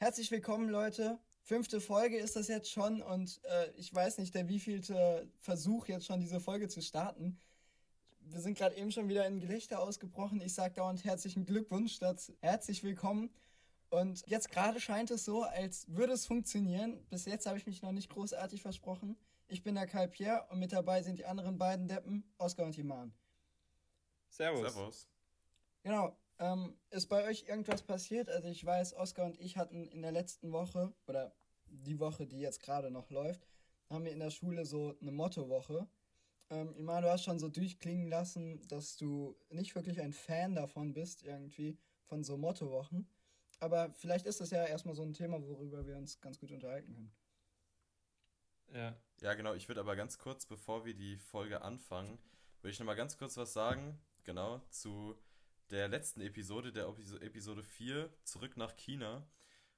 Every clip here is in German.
Herzlich willkommen, Leute. Fünfte Folge ist das jetzt schon und äh, ich weiß nicht, der wievielte Versuch jetzt schon diese Folge zu starten. Wir sind gerade eben schon wieder in Gelächter ausgebrochen. Ich sage dauernd herzlichen Glückwunsch statt herzlich willkommen. Und jetzt gerade scheint es so, als würde es funktionieren. Bis jetzt habe ich mich noch nicht großartig versprochen. Ich bin der Kai Pierre und mit dabei sind die anderen beiden Deppen, Oskar und Timan. Servus. Servus. Genau, ähm, ist bei euch irgendwas passiert? Also ich weiß, Oskar und ich hatten in der letzten Woche oder die Woche, die jetzt gerade noch läuft, haben wir in der Schule so eine Mottowoche. Ähm, Iman, du hast schon so durchklingen lassen, dass du nicht wirklich ein Fan davon bist, irgendwie, von so Mottowochen. Aber vielleicht ist das ja erstmal so ein Thema, worüber wir uns ganz gut unterhalten können. Ja. Ja, genau. Ich würde aber ganz kurz, bevor wir die Folge anfangen, würde ich nochmal ganz kurz was sagen, genau, zu der letzten Episode, der Episode 4, zurück nach China.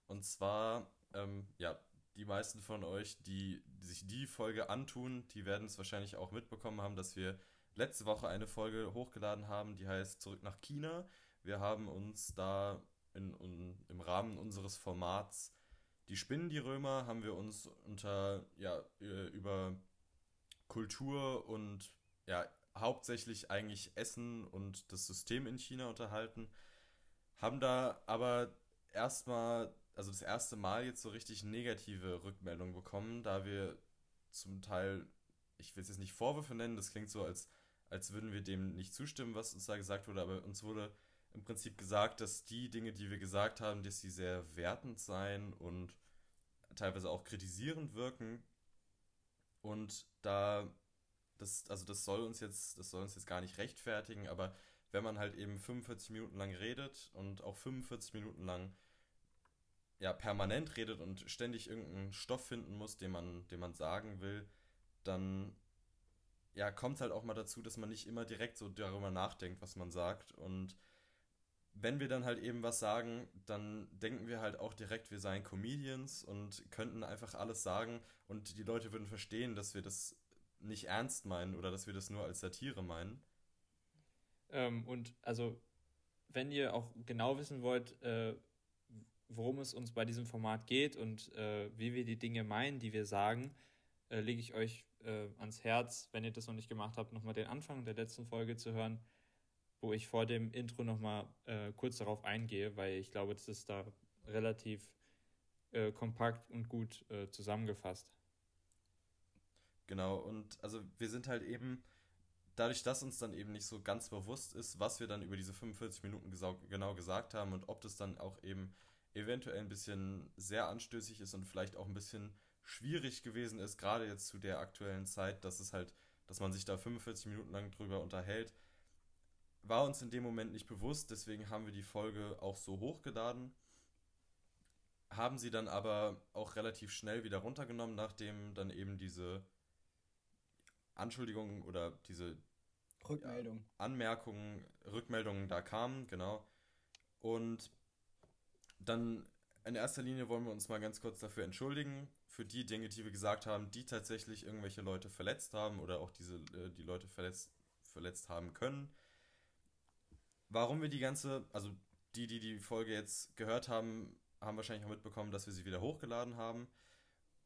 Und zwar, ähm, ja, die meisten von euch, die, die sich die Folge antun, die werden es wahrscheinlich auch mitbekommen haben, dass wir letzte Woche eine Folge hochgeladen haben, die heißt Zurück nach China. Wir haben uns da in, in, im Rahmen unseres Formats Die Spinnen, die Römer, haben wir uns unter, ja, über Kultur und ja, hauptsächlich eigentlich Essen und das System in China unterhalten, haben da aber erstmal, also das erste Mal jetzt so richtig negative Rückmeldungen bekommen, da wir zum Teil, ich will es jetzt nicht Vorwürfe nennen, das klingt so, als, als würden wir dem nicht zustimmen, was uns da gesagt wurde, aber uns wurde im Prinzip gesagt, dass die Dinge, die wir gesagt haben, dass sie sehr wertend seien und teilweise auch kritisierend wirken. Und da das, also das soll uns jetzt, das soll uns jetzt gar nicht rechtfertigen, aber wenn man halt eben 45 Minuten lang redet und auch 45 Minuten lang ja, permanent redet und ständig irgendeinen Stoff finden muss, den man, den man sagen will, dann ja, kommt es halt auch mal dazu, dass man nicht immer direkt so darüber nachdenkt, was man sagt. Und wenn wir dann halt eben was sagen, dann denken wir halt auch direkt, wir seien Comedians und könnten einfach alles sagen und die Leute würden verstehen, dass wir das nicht ernst meinen oder dass wir das nur als Satire meinen. Ähm, und also, wenn ihr auch genau wissen wollt, äh, worum es uns bei diesem Format geht und äh, wie wir die Dinge meinen, die wir sagen, äh, lege ich euch äh, ans Herz, wenn ihr das noch nicht gemacht habt, nochmal den Anfang der letzten Folge zu hören, wo ich vor dem Intro nochmal äh, kurz darauf eingehe, weil ich glaube, das ist da relativ äh, kompakt und gut äh, zusammengefasst. Genau, und also wir sind halt eben, dadurch, dass uns dann eben nicht so ganz bewusst ist, was wir dann über diese 45 Minuten genau gesagt haben und ob das dann auch eben eventuell ein bisschen sehr anstößig ist und vielleicht auch ein bisschen schwierig gewesen ist, gerade jetzt zu der aktuellen Zeit, dass es halt, dass man sich da 45 Minuten lang drüber unterhält, war uns in dem Moment nicht bewusst, deswegen haben wir die Folge auch so hochgeladen, haben sie dann aber auch relativ schnell wieder runtergenommen, nachdem dann eben diese Anschuldigungen oder diese Rückmeldung. Ja, Anmerkungen, Rückmeldungen da kamen, genau. Und dann in erster Linie wollen wir uns mal ganz kurz dafür entschuldigen, für die Dinge, die wir gesagt haben, die tatsächlich irgendwelche Leute verletzt haben oder auch diese, äh, die Leute verletzt, verletzt haben können. Warum wir die ganze, also die, die die Folge jetzt gehört haben, haben wahrscheinlich auch mitbekommen, dass wir sie wieder hochgeladen haben.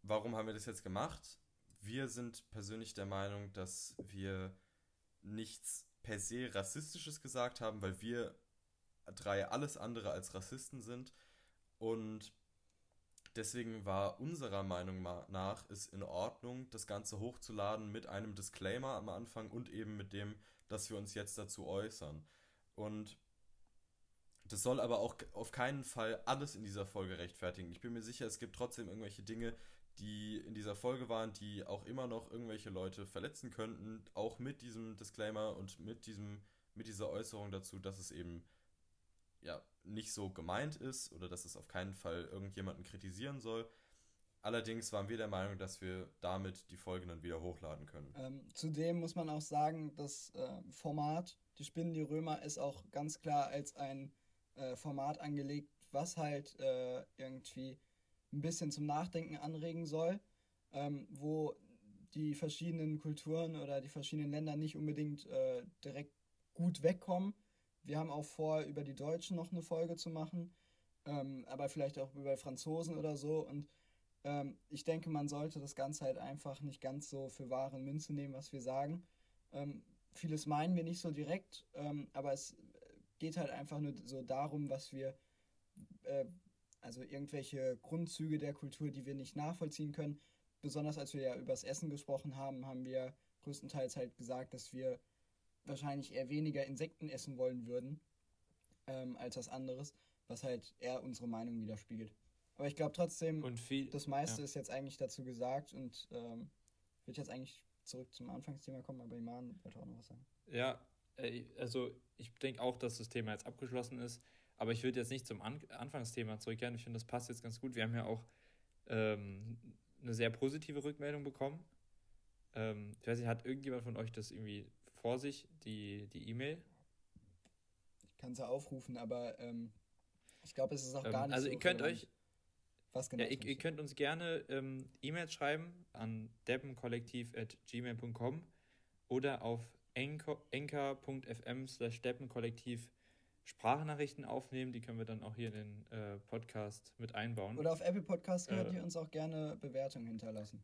Warum haben wir das jetzt gemacht? Wir sind persönlich der Meinung, dass wir nichts per se Rassistisches gesagt haben, weil wir drei alles andere als Rassisten sind. Und deswegen war unserer Meinung nach es in Ordnung, das Ganze hochzuladen mit einem Disclaimer am Anfang und eben mit dem, dass wir uns jetzt dazu äußern. Und das soll aber auch auf keinen Fall alles in dieser Folge rechtfertigen. Ich bin mir sicher, es gibt trotzdem irgendwelche Dinge, die in dieser Folge waren, die auch immer noch irgendwelche Leute verletzen könnten, auch mit diesem Disclaimer und mit diesem mit dieser Äußerung dazu, dass es eben ja nicht so gemeint ist oder dass es auf keinen Fall irgendjemanden kritisieren soll. Allerdings waren wir der Meinung, dass wir damit die Folge dann wieder hochladen können. Ähm, zudem muss man auch sagen, das äh, Format, die Spinnen, die Römer, ist auch ganz klar als ein äh, Format angelegt, was halt äh, irgendwie ein bisschen zum Nachdenken anregen soll, ähm, wo die verschiedenen Kulturen oder die verschiedenen Länder nicht unbedingt äh, direkt gut wegkommen. Wir haben auch vor, über die Deutschen noch eine Folge zu machen. ähm, aber vielleicht auch bei Franzosen oder so. Und ähm, ich denke, man sollte das Ganze halt einfach nicht ganz so für wahre Münze nehmen, was wir sagen. Ähm, vieles meinen wir nicht so direkt, ähm, aber es geht halt einfach nur so darum, was wir, äh, also irgendwelche Grundzüge der Kultur, die wir nicht nachvollziehen können. Besonders als wir ja übers Essen gesprochen haben, haben wir größtenteils halt gesagt, dass wir wahrscheinlich eher weniger Insekten essen wollen würden ähm, als was anderes, was halt eher unsere Meinung widerspiegelt. Aber ich glaube trotzdem, viel, das meiste ja. ist jetzt eigentlich dazu gesagt und ähm, würde jetzt eigentlich zurück zum Anfangsthema kommen, aber Iman wollte auch noch was sagen. Ja, also ich denke auch, dass das Thema jetzt abgeschlossen ist, aber ich würde jetzt nicht zum An Anfangsthema zurückkehren. Ich finde, das passt jetzt ganz gut. Wir haben ja auch ähm, eine sehr positive Rückmeldung bekommen. Ähm, ich weiß nicht, hat irgendjemand von euch das irgendwie vor sich, die E-Mail? Die ich kann es ja aufrufen, aber ähm, ich glaube, es ist auch ähm, gar nicht also so. Also ihr könnt euch was genau? Ja, ihr, ihr, könnt uns gerne ähm, E-Mails schreiben an deppenkollektiv.gmail.com oder auf enker.fm slash deppenkollektiv Sprachnachrichten aufnehmen. Die können wir dann auch hier in den äh, Podcast mit einbauen. Oder auf Apple Podcast könnt äh, ihr uns auch gerne Bewertungen hinterlassen.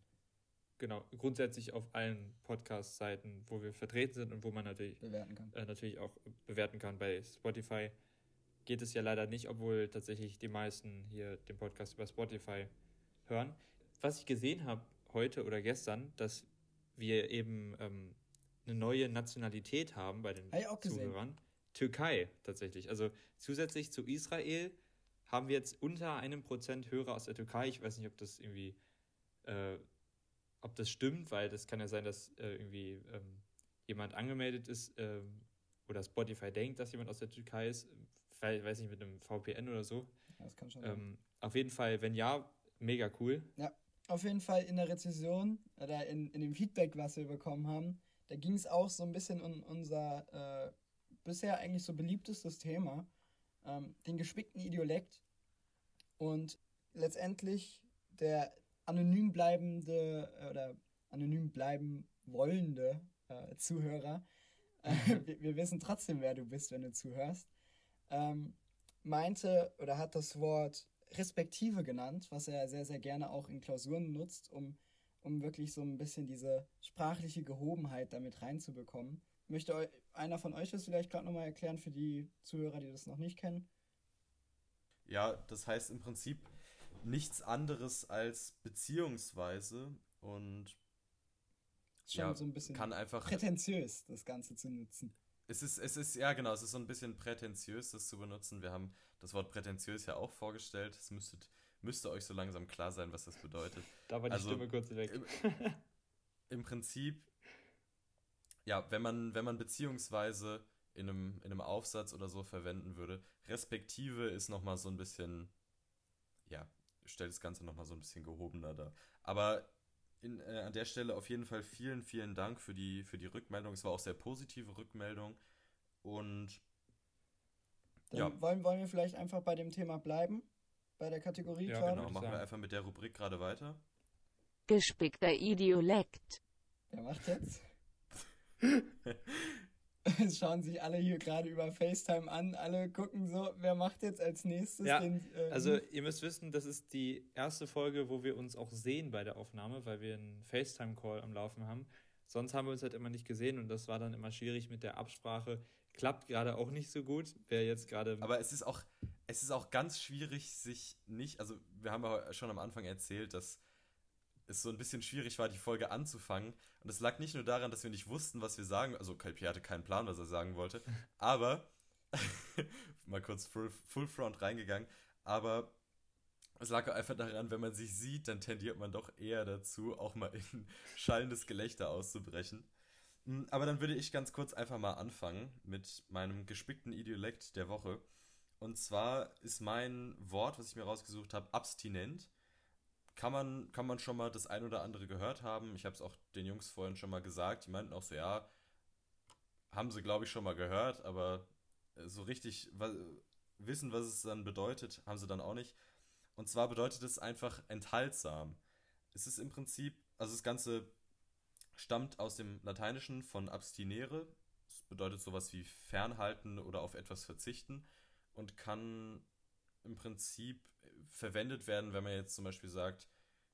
Genau, grundsätzlich auf allen Podcast-Seiten, wo wir vertreten sind und wo man natürlich, bewerten kann. Äh, natürlich auch bewerten kann. Bei Spotify geht es ja leider nicht, obwohl tatsächlich die meisten hier den Podcast über Spotify hören. Was ich gesehen habe heute oder gestern, dass wir eben ähm, eine neue Nationalität haben bei den Zuhörern. Türkei tatsächlich. Also zusätzlich zu Israel haben wir jetzt unter einem Prozent Hörer aus der Türkei. Ich weiß nicht, ob das irgendwie, äh, ob das stimmt, weil das kann ja sein, dass äh, irgendwie ähm, jemand angemeldet ist äh, oder Spotify denkt, dass jemand aus der Türkei ist ich weiß nicht, mit einem VPN oder so. Ja, das kann schon sein. Ähm, auf jeden Fall, wenn ja, mega cool. Ja, auf jeden Fall in der Rezession oder in, in dem Feedback, was wir bekommen haben, da ging es auch so ein bisschen um unser äh, bisher eigentlich so beliebtestes Thema, ähm, den gespickten Idiolekt. Und letztendlich der anonym bleibende äh, oder anonym bleiben wollende äh, Zuhörer. Äh, wir, wir, wissen trotzdem, wer du bist, wenn du zuhörst ähm, meinte oder hat das Wort respektive genannt, was er sehr, sehr gerne auch in Klausuren nutzt, um, um wirklich so ein bisschen diese sprachliche Gehobenheit damit reinzubekommen. Möchte einer von euch das vielleicht gerade nochmal erklären für die Zuhörer, die das noch nicht kennen? Ja, das heißt im Prinzip nichts anderes als beziehungsweise und schon ja, so ein bisschen kann einfach prätentiös, das Ganze zu nutzen. Es ist, es ist, ja genau, es ist so ein bisschen prätentiös, das zu benutzen. Wir haben das Wort prätentiös ja auch vorgestellt. Es müsstet, müsste euch so langsam klar sein, was das bedeutet. Da war die also, Stimme kurz weg. Im, Im, Prinzip, ja, wenn man, wenn man beziehungsweise in einem, in einem Aufsatz oder so verwenden würde, respektive ist nochmal so ein bisschen, ja, stellt das Ganze nochmal so ein bisschen gehobener dar. Aber in, äh, an der Stelle auf jeden Fall vielen, vielen Dank für die, für die Rückmeldung. Es war auch sehr positive Rückmeldung. Und Dann ja. Wollen, wollen wir vielleicht einfach bei dem Thema bleiben? Bei der Kategorie ja, gerade? Genau, machen wir einfach mit der Rubrik gerade weiter. Gespickter Idiolekt. Wer macht jetzt? Es schauen sich alle hier gerade über FaceTime an. Alle gucken so, wer macht jetzt als nächstes ja, den. Äh, also, ihr müsst wissen, das ist die erste Folge, wo wir uns auch sehen bei der Aufnahme, weil wir einen FaceTime-Call am Laufen haben. Sonst haben wir uns halt immer nicht gesehen und das war dann immer schwierig mit der Absprache. Klappt gerade auch nicht so gut. Wer jetzt gerade. Aber es ist auch, es ist auch ganz schwierig, sich nicht. Also, wir haben ja schon am Anfang erzählt, dass es so ein bisschen schwierig war, die Folge anzufangen. Und es lag nicht nur daran, dass wir nicht wussten, was wir sagen. Also Kalpi hatte keinen Plan, was er sagen wollte. Aber, mal kurz full, full Front reingegangen. Aber es lag einfach daran, wenn man sich sieht, dann tendiert man doch eher dazu, auch mal in schallendes Gelächter auszubrechen. Hm, aber dann würde ich ganz kurz einfach mal anfangen mit meinem gespickten Idiolekt der Woche. Und zwar ist mein Wort, was ich mir rausgesucht habe, abstinent kann man, kann man schon mal das ein oder andere gehört haben. Ich habe es auch den Jungs vorhin schon mal gesagt. Die meinten auch so, ja, haben sie, glaube ich, schon mal gehört, aber so richtig wissen, was es dann bedeutet, haben sie dann auch nicht. Und zwar bedeutet es einfach enthaltsam. Es ist im Prinzip, also das Ganze stammt aus dem Lateinischen von abstinere. Das bedeutet sowas wie fernhalten oder auf etwas verzichten und kann im Prinzip verwendet werden, wenn man jetzt zum Beispiel sagt,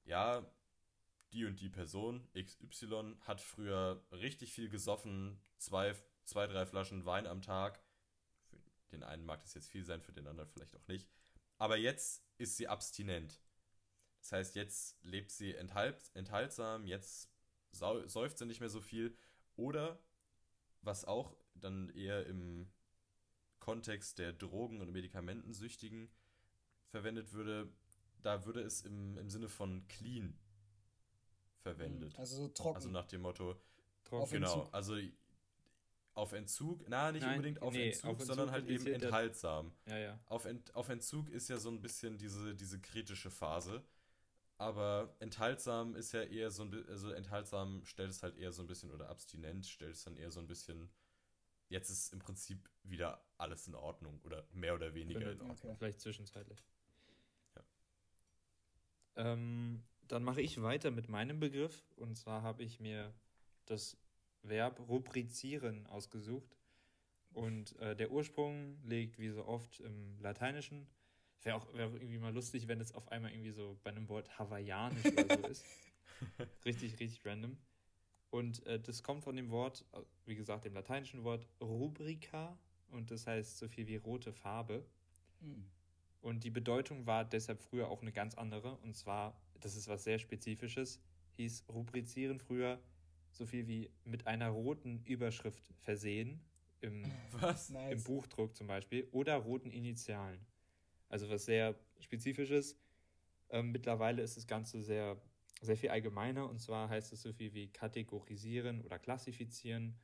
ja, die und die Person, XY, hat früher richtig viel gesoffen, zwei, zwei, drei Flaschen Wein am Tag. Für den einen mag das jetzt viel sein, für den anderen vielleicht auch nicht. Aber jetzt ist sie abstinent. Das heißt, jetzt lebt sie enthalt, enthaltsam, jetzt säuft sie nicht mehr so viel. Oder, was auch dann eher im Kontext der Drogen- und Medikamentensüchtigen verwendet würde, da würde es im, im Sinne von clean verwendet. Hm, also so trocken. Also nach dem Motto, trocken. genau, Entzug. also auf Entzug, na, nicht Nein, unbedingt auf, nee, Entzug, auf Entzug, sondern halt eben enthaltsam. Ja, ja. Auf, Ent, auf Entzug ist ja so ein bisschen diese, diese kritische Phase. Aber enthaltsam ist ja eher so ein bisschen, also enthaltsam stellt es halt eher so ein bisschen, oder abstinent stellt es dann eher so ein bisschen, jetzt ist im Prinzip wieder alles in Ordnung oder mehr oder weniger in Ordnung. Okay. Vielleicht zwischenzeitlich. Ähm, dann mache ich weiter mit meinem Begriff und zwar habe ich mir das Verb rubrizieren ausgesucht. Und äh, der Ursprung liegt wie so oft im Lateinischen. Wäre auch, wär auch irgendwie mal lustig, wenn es auf einmal irgendwie so bei einem Wort hawaiianisch oder so ist. richtig, richtig random. Und äh, das kommt von dem Wort, äh, wie gesagt, dem lateinischen Wort rubrica. Und das heißt so viel wie rote Farbe. Mhm. Und die Bedeutung war deshalb früher auch eine ganz andere. Und zwar, das ist was sehr Spezifisches, hieß rubrizieren früher so viel wie mit einer roten Überschrift versehen. Im, was? Im Buchdruck zum Beispiel. Oder roten Initialen. Also was sehr Spezifisches. Ähm, mittlerweile ist das Ganze sehr, sehr viel allgemeiner. Und zwar heißt es so viel wie kategorisieren oder klassifizieren.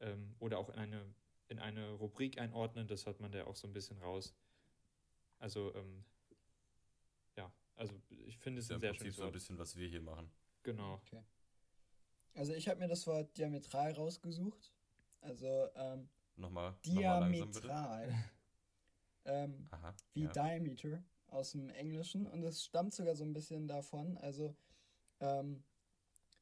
Ähm, oder auch in eine, in eine Rubrik einordnen. Das hört man da auch so ein bisschen raus. Also, ähm, ja, also ich finde es ja, ein sehr schönes so ein bisschen, was wir hier machen. Genau. Okay. Also ich habe mir das Wort diametral rausgesucht. Also ähm, nochmal, diametral. Nochmal ähm, Aha, wie ja. Diameter aus dem Englischen. Und es stammt sogar so ein bisschen davon. Also ähm,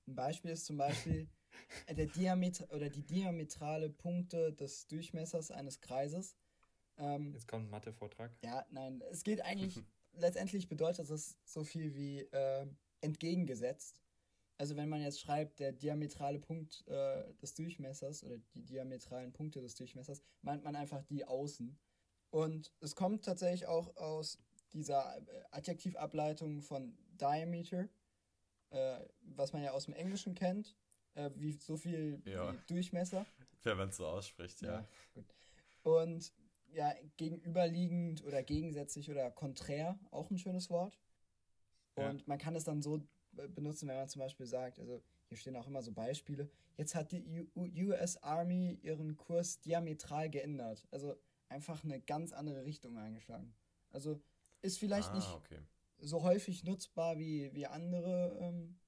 ein Beispiel ist zum Beispiel der Diameter oder die diametrale Punkte des Durchmessers eines Kreises. Ähm, Jetzt kommt ein Mathe-Vortrag. Ja, nein, es geht eigentlich, letztendlich bedeutet das so viel wie äh, entgegengesetzt. Also wenn man jetzt schreibt, der diametrale Punkt äh, des Durchmessers oder die diametralen Punkte des Durchmessers, meint man einfach die Außen. Und es kommt tatsächlich auch aus dieser äh, Adjektivableitung von Diameter, äh, was man ja aus dem Englischen kennt, äh, wie so viel ja. wie Durchmesser. Wenn man es so ausspricht, ja. ja gut. Und ja, gegenüberliegend oder gegensätzlich oder konträr, auch ein schönes Wort. Und ja. man kann es dann so benutzen, wenn man zum Beispiel sagt, also hier stehen auch immer so Beispiele, jetzt hat die US Army ihren Kurs diametral geändert. Also einfach eine ganz andere Richtung eingeschlagen. Also ist vielleicht ah, nicht okay. so häufig nutzbar wie, wie andere ähm,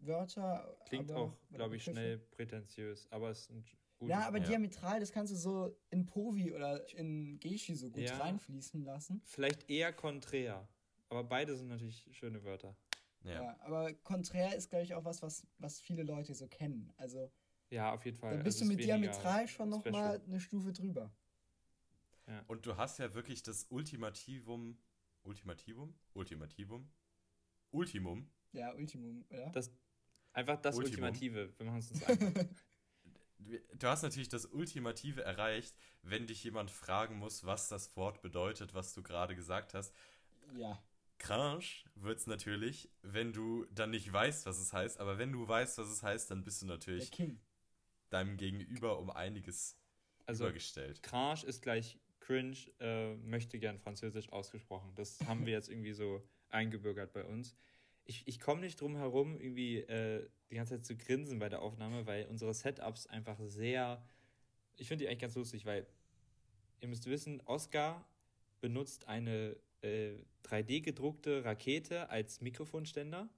Wörter. Klingt aber, auch, glaube ich, schnell prätentiös, aber es sind gute. Ja, aber ja. diametral, das kannst du so in Povi oder in Geschi so gut ja, reinfließen lassen. Vielleicht eher konträr, aber beide sind natürlich schöne Wörter. Ja. ja aber konträr ist, glaube ich, auch was, was, was viele Leute so kennen. Also. Ja, auf jeden Fall. Da bist also du mit diametral schon nochmal eine Stufe drüber. Ja. Und du hast ja wirklich das Ultimativum. Ultimativum? Ultimativum? Ultimum? Ja, Ultimum, ja. Das, einfach das Ultimum. Ultimative. Wir machen es uns einfach. du hast natürlich das Ultimative erreicht, wenn dich jemand fragen muss, was das Wort bedeutet, was du gerade gesagt hast. Ja. Cringe wird es natürlich, wenn du dann nicht weißt, was es heißt, aber wenn du weißt, was es heißt, dann bist du natürlich deinem Gegenüber um einiges also, übergestellt. Cringe ist gleich cringe, äh, möchte gern französisch ausgesprochen. Das haben wir jetzt irgendwie so eingebürgert bei uns. Ich, ich komme nicht drum herum, irgendwie äh, die ganze Zeit zu grinsen bei der Aufnahme, weil unsere Setups einfach sehr. Ich finde die eigentlich ganz lustig, weil ihr müsst wissen, Oscar benutzt eine äh, 3D-gedruckte Rakete als Mikrofonständer.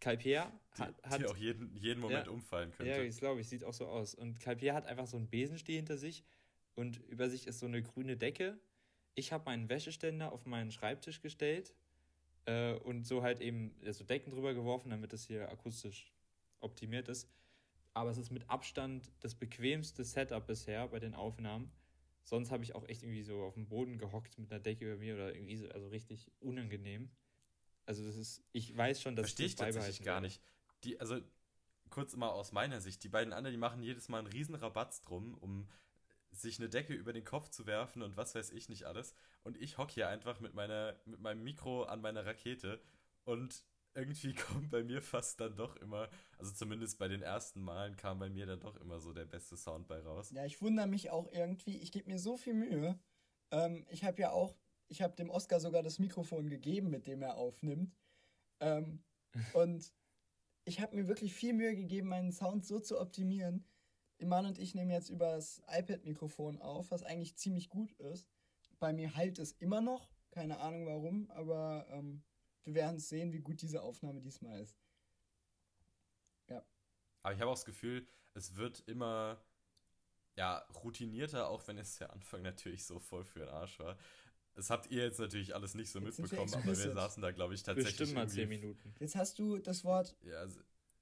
Calpierre hat, hat. Die auch jeden, jeden Moment ja, umfallen könnte. Ja, ich glaube, ich sieht auch so aus. Und Calpierre hat einfach so einen Besenstiel hinter sich und über sich ist so eine grüne Decke. Ich habe meinen Wäscheständer auf meinen Schreibtisch gestellt äh, und so halt eben so Decken drüber geworfen, damit es hier akustisch optimiert ist. Aber es ist mit Abstand das bequemste Setup bisher bei den Aufnahmen sonst habe ich auch echt irgendwie so auf dem Boden gehockt mit einer Decke über mir oder irgendwie so, also richtig unangenehm. Also das ist, ich weiß schon, dass Verstehe ich das tatsächlich gar nicht. Die, also kurz mal aus meiner Sicht, die beiden anderen, die machen jedes Mal einen riesen Rabatz drum, um sich eine Decke über den Kopf zu werfen und was weiß ich nicht alles. Und ich hocke hier einfach mit, meiner, mit meinem Mikro an meiner Rakete und irgendwie kommt bei mir fast dann doch immer, also zumindest bei den ersten Malen kam bei mir dann doch immer so der beste Sound bei raus. Ja, ich wundere mich auch irgendwie, ich gebe mir so viel Mühe. Ähm, ich habe ja auch, ich habe dem Oscar sogar das Mikrofon gegeben, mit dem er aufnimmt. Ähm, und ich habe mir wirklich viel Mühe gegeben, meinen Sound so zu optimieren. Iman und ich nehmen jetzt über das iPad-Mikrofon auf, was eigentlich ziemlich gut ist. Bei mir halt es immer noch, keine Ahnung warum, aber ähm, wir werden sehen, wie gut diese Aufnahme diesmal ist. Ja. Aber ich habe auch das Gefühl, es wird immer ja, routinierter, auch wenn es der Anfang natürlich so voll für den Arsch war. Das habt ihr jetzt natürlich alles nicht so jetzt mitbekommen, aber wir saßen da, glaube ich, tatsächlich. Bestimmt mal zehn Minuten. Jetzt hast du das Wort ja, also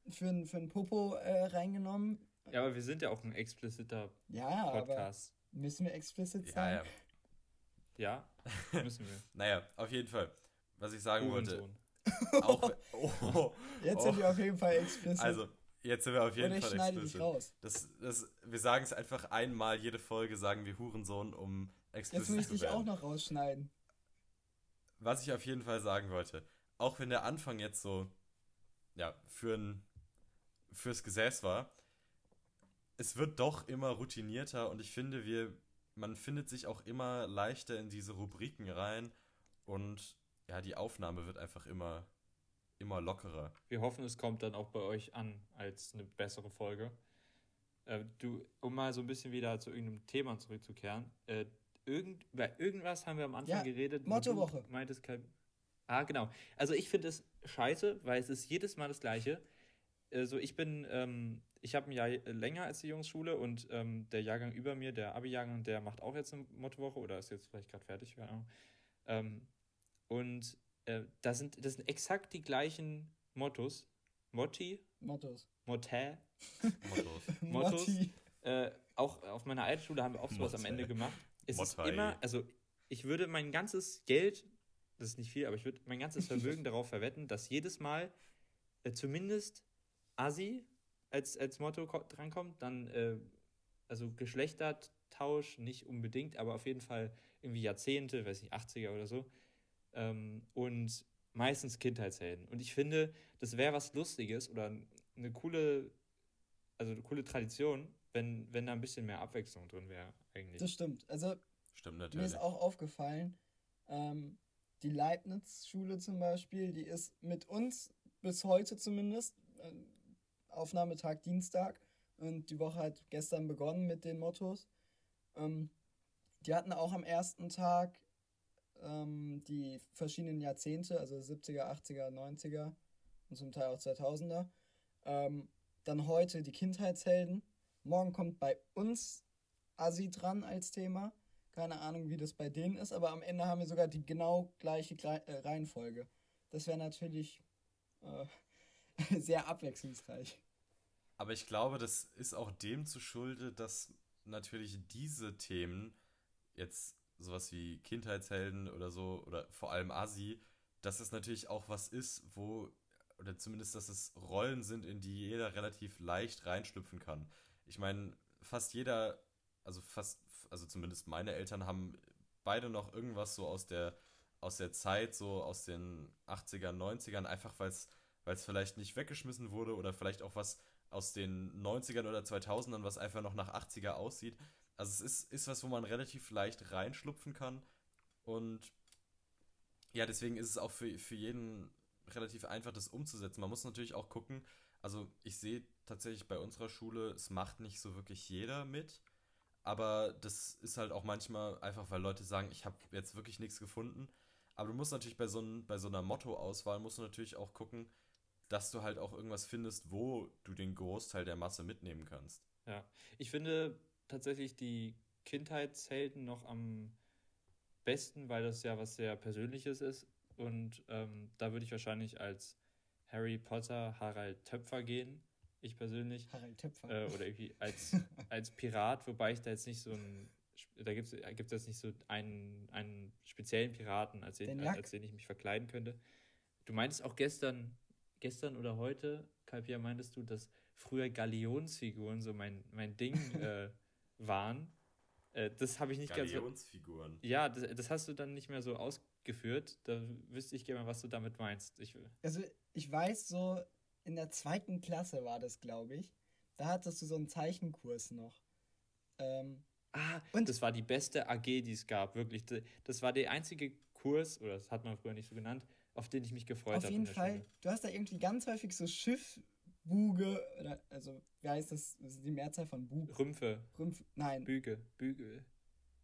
für, für ein Popo äh, reingenommen. Ja, aber wir sind ja auch ein expliziter ja, Podcast. müssen wir explizit sein? Ja, ja. müssen wir. naja, auf jeden Fall. Was ich sagen wollte. auch, oh, jetzt sind wir auf jeden Fall explizit. Also, jetzt sind wir auf jeden Oder Fall explizit. Raus. Das, das, wir sagen es einfach einmal jede Folge, sagen wir Hurensohn, um explizit Jetzt müsste ich auch noch rausschneiden. Was ich auf jeden Fall sagen wollte, auch wenn der Anfang jetzt so, ja, für ein, fürs Gesäß war, es wird doch immer routinierter und ich finde, wir, man findet sich auch immer leichter in diese Rubriken rein und ja, die Aufnahme wird einfach immer, immer lockerer. Wir hoffen, es kommt dann auch bei euch an als eine bessere Folge. Äh, du, um mal so ein bisschen wieder zu irgendeinem Thema zurückzukehren, äh, irgend, bei irgendwas haben wir am Anfang ja, geredet. Mottowoche. Meintest kein. Ah, genau. Also ich finde es scheiße, weil es ist jedes Mal das Gleiche. Also ich bin, ähm, ich habe ein Jahr länger als die Jungsschule und ähm, der Jahrgang über mir, der Abi-Jahrgang, der macht auch jetzt eine Mottowoche oder ist jetzt vielleicht gerade fertig, keine Ahnung. Ähm, und äh, das, sind, das sind exakt die gleichen Mottos. Motti. Mottos. Motä. Mottos. Mottos. Äh, auch auf meiner alten Schule haben wir auch sowas Motte. am Ende gemacht es ist immer, also ich würde mein ganzes Geld, das ist nicht viel, aber ich würde mein ganzes Vermögen darauf verwetten, dass jedes Mal äh, zumindest Asi als, als Motto drankommt, dann äh, also Geschlechtertausch nicht unbedingt, aber auf jeden Fall irgendwie Jahrzehnte, weiß nicht, 80er oder so. Ähm, und meistens Kindheitshelden. Und ich finde, das wäre was Lustiges oder eine coole, also eine coole Tradition, wenn, wenn da ein bisschen mehr Abwechslung drin wäre, eigentlich. Das stimmt. Also, stimmt natürlich. mir ist auch aufgefallen, ähm, die Leibniz-Schule zum Beispiel, die ist mit uns bis heute zumindest, äh, Aufnahmetag Dienstag, und die Woche hat gestern begonnen mit den Mottos. Ähm, die hatten auch am ersten Tag ähm, die verschiedenen Jahrzehnte, also 70er, 80er, 90er und zum Teil auch 2000er. Ähm, dann heute die Kindheitshelden Morgen kommt bei uns Asi dran als Thema. Keine Ahnung, wie das bei denen ist, aber am Ende haben wir sogar die genau gleiche äh, Reihenfolge. Das wäre natürlich äh, sehr abwechslungsreich. Aber ich glaube, das ist auch dem zu Schulde, dass natürlich diese Themen, jetzt sowas wie Kindheitshelden oder so, oder vor allem Asi, dass es natürlich auch was ist, wo, oder zumindest, dass es Rollen sind, in die jeder relativ leicht reinschlüpfen kann. Ich meine, fast jeder, also fast, also zumindest meine Eltern haben beide noch irgendwas so aus der, aus der Zeit, so aus den 80ern, 90ern, einfach weil es vielleicht nicht weggeschmissen wurde oder vielleicht auch was aus den 90ern oder 2000ern, was einfach noch nach 80er aussieht. Also es ist, ist was, wo man relativ leicht reinschlupfen kann und ja, deswegen ist es auch für, für jeden relativ einfach, das umzusetzen. Man muss natürlich auch gucken, also ich sehe tatsächlich bei unserer Schule, es macht nicht so wirklich jeder mit. Aber das ist halt auch manchmal einfach, weil Leute sagen, ich habe jetzt wirklich nichts gefunden. Aber du musst natürlich bei so, bei so einer Motto-Auswahl, musst du natürlich auch gucken, dass du halt auch irgendwas findest, wo du den Großteil der Masse mitnehmen kannst. Ja, ich finde tatsächlich die Kindheitshelden noch am besten, weil das ja was sehr Persönliches ist. Und ähm, da würde ich wahrscheinlich als Harry Potter Harald Töpfer gehen. Ich persönlich. Harald Töpfer. Äh, oder irgendwie als, als Pirat, wobei ich da jetzt nicht so ein da gibt es jetzt nicht so einen, einen speziellen Piraten, als den, als den ich mich verkleiden könnte. Du meintest auch gestern, gestern oder heute, Kalpia, meintest du, dass früher Galionsfiguren so mein, mein Ding äh, waren. Äh, das habe ich nicht ganz. Galionsfiguren. Ja, das, das hast du dann nicht mehr so ausgeführt. Da wüsste ich gerne, was du damit meinst. Ich, also, ich weiß so, in der zweiten Klasse war das, glaube ich. Da hattest du so einen Zeichenkurs noch. Ähm, ah, und das war die beste AG, die es gab, wirklich. Das war der einzige Kurs, oder das hat man früher nicht so genannt, auf den ich mich gefreut habe. Auf jeden Fall. Schule. Du hast da irgendwie ganz häufig so Schiffbuge, oder, also, wie heißt das? Das ist die Mehrzahl von Bug. Rümpfe. Rümpf, nein. Büge, Bügel.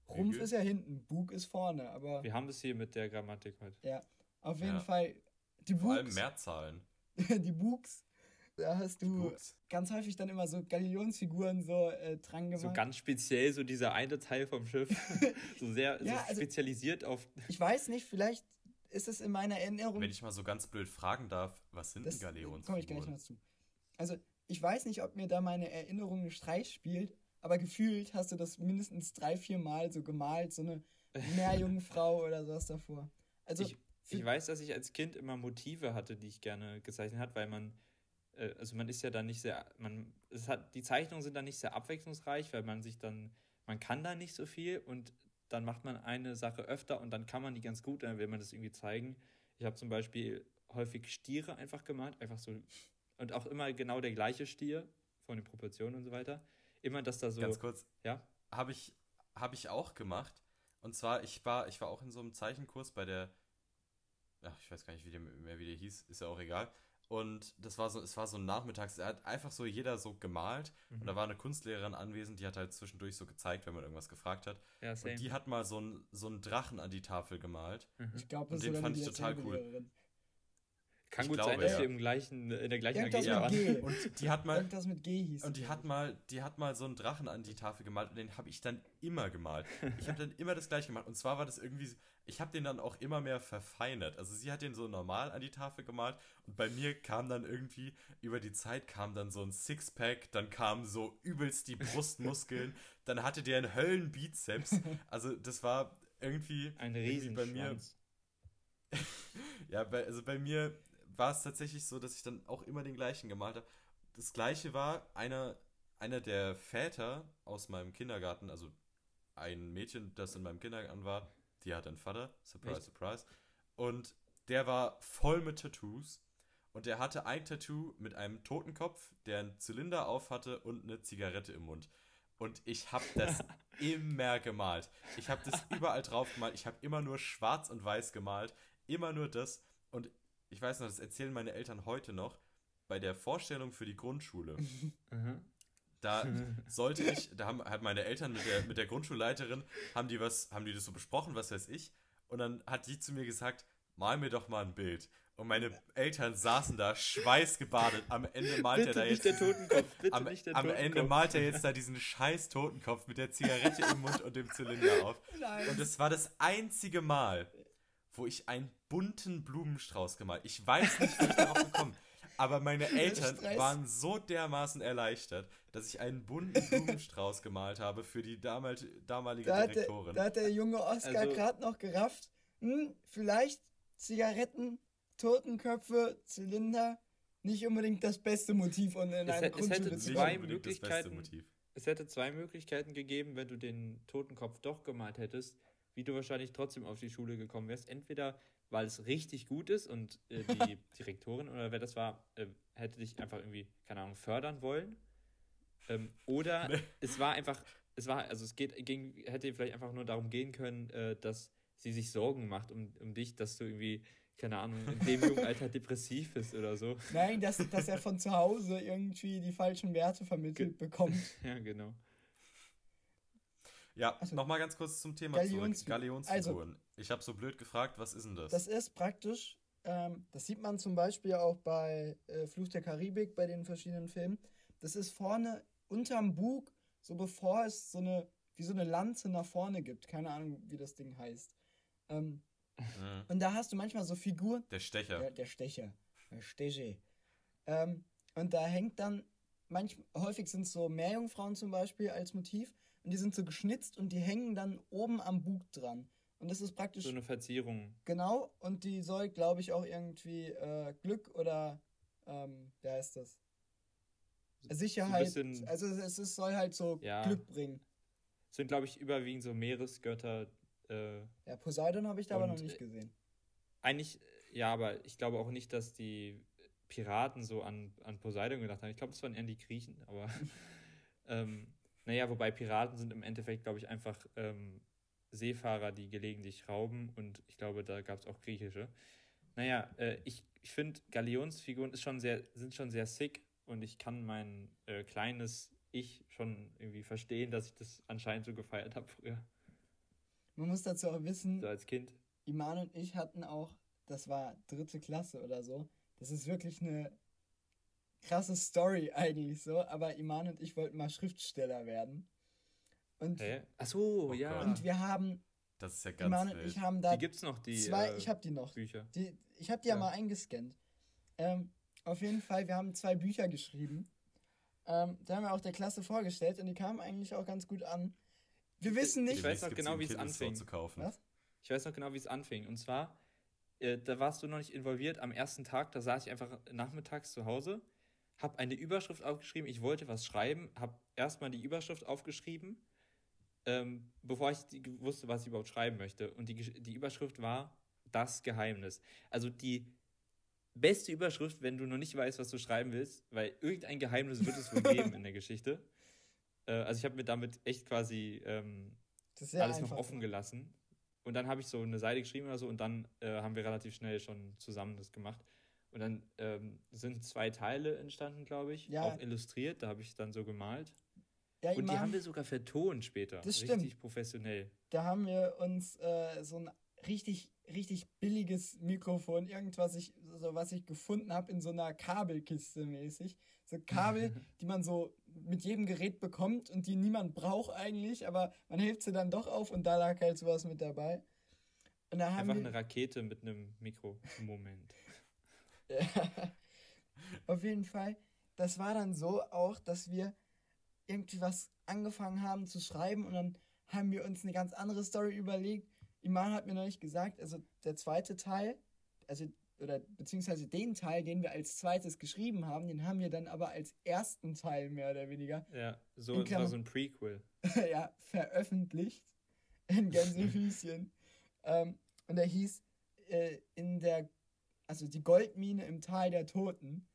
Rumpf ist ja hinten, Bug ist vorne, aber. Wir haben das hier mit der Grammatik heute. Ja, auf jeden ja. Fall. Die Bugs, Vor allem Mehrzahlen. die Bugs da hast du ganz häufig dann immer so Galionsfiguren so äh, dran gemacht. So ganz speziell, so dieser eine Teil vom Schiff. so sehr ja, so also, spezialisiert auf. Ich weiß nicht, vielleicht ist es in meiner Erinnerung. Wenn ich mal so ganz blöd fragen darf, was sind das, denn Galionsfiguren? Komme ich gleich noch zu. Also, ich weiß nicht, ob mir da meine Erinnerung einen Streich spielt, aber gefühlt hast du das mindestens drei, vier Mal so gemalt, so eine Meerjungfrau oder sowas davor. Also. Ich, ich weiß, dass ich als Kind immer Motive hatte, die ich gerne gezeichnet habe, weil man äh, also man ist ja dann nicht sehr, man, es hat, die Zeichnungen sind dann nicht sehr abwechslungsreich, weil man sich dann, man kann da nicht so viel und dann macht man eine Sache öfter und dann kann man die ganz gut, dann will man das irgendwie zeigen. Ich habe zum Beispiel häufig Stiere einfach gemalt, einfach so, und auch immer genau der gleiche Stier, von den Proportionen und so weiter. Immer, dass da so. Ganz kurz. Ja. Habe ich, hab ich auch gemacht. Und zwar, ich war, ich war auch in so einem Zeichenkurs bei der, ach, ich weiß gar nicht, wie der, mehr wie der hieß, ist ja auch egal. Und das war so, es war so ein Nachmittags, er hat einfach so jeder so gemalt mhm. und da war eine Kunstlehrerin anwesend, die hat halt zwischendurch so gezeigt, wenn man irgendwas gefragt hat. Ja, und die hat mal so einen so einen Drachen an die Tafel gemalt. Mhm. Ich glaube, das und den fand ich total cool. Kann ich gut glaube, sein, dass ja. wir im gleichen, in der gleichen AG waren. Und die hat mal, Irgendwas mit G hieß und die hat mal, die hat mal so einen Drachen an die Tafel gemalt und den habe ich dann immer gemalt. Ich habe dann immer das gleiche gemacht. Und zwar war das irgendwie, ich habe den dann auch immer mehr verfeinert. Also sie hat den so normal an die Tafel gemalt und bei mir kam dann irgendwie, über die Zeit kam dann so ein Sixpack, dann kamen so übelst die Brustmuskeln, dann hatte der einen Höllenbizeps. Also das war irgendwie, ein irgendwie bei mir. ja, bei, also bei mir war es tatsächlich so, dass ich dann auch immer den gleichen gemalt habe. Das gleiche war einer, einer der Väter aus meinem Kindergarten, also ein Mädchen, das in meinem Kindergarten war, die hat einen Vater, surprise, Echt? surprise. Und der war voll mit Tattoos. Und der hatte ein Tattoo mit einem Totenkopf, der einen Zylinder auf hatte und eine Zigarette im Mund. Und ich habe das immer gemalt. Ich habe das überall drauf gemalt. Ich habe immer nur schwarz und weiß gemalt. Immer nur das. Und ich weiß noch, das erzählen meine Eltern heute noch, bei der Vorstellung für die Grundschule. Mhm. Da sollte ich, da haben halt meine Eltern mit der, mit der Grundschulleiterin, haben die was, haben die das so besprochen, was weiß ich. Und dann hat die zu mir gesagt, mal mir doch mal ein Bild. Und meine Eltern saßen da schweißgebadet. Am Ende malt er da jetzt. Der Totenkopf, bitte am, nicht der am Ende malt er jetzt da diesen scheiß Totenkopf mit der Zigarette im Mund und dem Zylinder auf. Nein. Und es war das einzige Mal, wo ich einen bunten Blumenstrauß gemalt. Ich weiß nicht, wie ich darauf gekommen aber meine Eltern waren so dermaßen erleichtert, dass ich einen bunten Blumenstrauß gemalt habe für die damal damalige da Direktorin. Der, da hat der junge Oscar also, gerade noch gerafft, hm, vielleicht Zigaretten, Totenköpfe, Zylinder, nicht unbedingt das beste Motiv und in einer es hätte zwei Möglichkeiten. Es hätte zwei Möglichkeiten gegeben, wenn du den Totenkopf doch gemalt hättest wie du wahrscheinlich trotzdem auf die Schule gekommen wärst. Entweder weil es richtig gut ist und äh, die Direktorin oder wer das war, äh, hätte dich einfach irgendwie, keine Ahnung, fördern wollen. Ähm, oder nee. es war einfach, es war, also es geht, ging, hätte vielleicht einfach nur darum gehen können, äh, dass sie sich Sorgen macht um, um dich, dass du irgendwie, keine Ahnung, in dem jungen Alter depressiv bist oder so. Nein, dass, dass er von zu Hause irgendwie die falschen Werte vermittelt bekommt. Ja, genau. Ja, also, nochmal ganz kurz zum Thema Galions zurück. Galionsfiguren. Also, ich habe so blöd gefragt, was ist denn das? Das ist praktisch, ähm, das sieht man zum Beispiel auch bei äh, Fluch der Karibik, bei den verschiedenen Filmen. Das ist vorne unterm Bug, so bevor es so eine, wie so eine Lanze nach vorne gibt. Keine Ahnung, wie das Ding heißt. Ähm, mhm. Und da hast du manchmal so Figuren. Der Stecher. Der, der Stecher. Der Stecher. Ähm, und da hängt dann manch, häufig sind es so Meerjungfrauen zum Beispiel als Motiv und die sind so geschnitzt und die hängen dann oben am Bug dran. Und das ist praktisch. So eine Verzierung. Genau, und die soll, glaube ich, auch irgendwie äh, Glück oder, ähm, wie heißt das? Sicherheit. So also es, es, soll halt so ja. Glück bringen. Sind, glaube ich, überwiegend so Meeresgötter. Äh, ja, Poseidon habe ich da aber noch nicht gesehen. Eigentlich, ja, aber ich glaube auch nicht, dass die Piraten so an, an Poseidon gedacht haben. Ich glaube, es waren eher die Griechen, aber ähm, naja, wobei Piraten sind im Endeffekt, glaube ich, einfach ähm, Seefahrer, die gelegentlich rauben und ich glaube, da gab es auch griechische. Naja, äh, ich, ich finde, Galionsfiguren ist schon sehr, sind schon sehr sick und ich kann mein äh, kleines Ich schon irgendwie verstehen, dass ich das anscheinend so gefeiert habe früher. Man muss dazu auch wissen, so als Kind. Iman und ich hatten auch, das war dritte Klasse oder so, das ist wirklich eine krasse Story eigentlich so, aber Iman und ich wollten mal Schriftsteller werden. Und, Hä? Ach so, oh ja. Und wir haben. Das ist ja ganz Iman und ich haben da. Die gibt's noch, die. Zwei, äh, ich habe die noch. Bücher. Die, ich habe die ja. ja. mal eingescannt. Ähm, auf jeden Fall, wir haben zwei Bücher geschrieben. Ähm, da haben wir auch der Klasse vorgestellt und die kamen eigentlich auch ganz gut an. Wir wissen nicht. Ich weiß noch genau, wie es anfing. Zu kaufen. Was? Ich weiß noch genau, wie es anfing. Und zwar, äh, da warst du noch nicht involviert. Am ersten Tag, da saß ich einfach nachmittags zu Hause, habe eine Überschrift aufgeschrieben. Ich wollte was schreiben, habe erstmal die Überschrift aufgeschrieben ähm, bevor ich die, wusste, was ich überhaupt schreiben möchte. Und die, die Überschrift war Das Geheimnis. Also die beste Überschrift, wenn du noch nicht weißt, was du schreiben willst, weil irgendein Geheimnis wird es wohl geben in der Geschichte. Äh, also ich habe mir damit echt quasi ähm, alles noch offen gelassen. Und dann habe ich so eine Seite geschrieben oder so und dann äh, haben wir relativ schnell schon zusammen das gemacht. Und dann ähm, sind zwei Teile entstanden, glaube ich, ja. auch illustriert. Da habe ich dann so gemalt. Ja, und die haben wir sogar vertont später. Das stimmt. Richtig professionell. Da haben wir uns äh, so ein richtig, richtig billiges Mikrofon, irgendwas, ich, so, was ich gefunden habe in so einer Kabelkiste mäßig. So Kabel, die man so mit jedem Gerät bekommt und die niemand braucht eigentlich, aber man hilft sie dann doch auf und da lag halt sowas mit dabei. Und da haben Einfach wir, eine Rakete mit einem Mikro. Moment. auf jeden Fall. Das war dann so auch, dass wir irgendwie was angefangen haben zu schreiben und dann haben wir uns eine ganz andere Story überlegt. Iman hat mir nicht gesagt, also der zweite Teil, also oder beziehungsweise den Teil, den wir als zweites geschrieben haben, den haben wir dann aber als ersten Teil mehr oder weniger. Ja, so in so ein Prequel. ja, veröffentlicht in Gänsefüßchen. ähm, und der hieß äh, in der, also die Goldmine im Tal der Toten.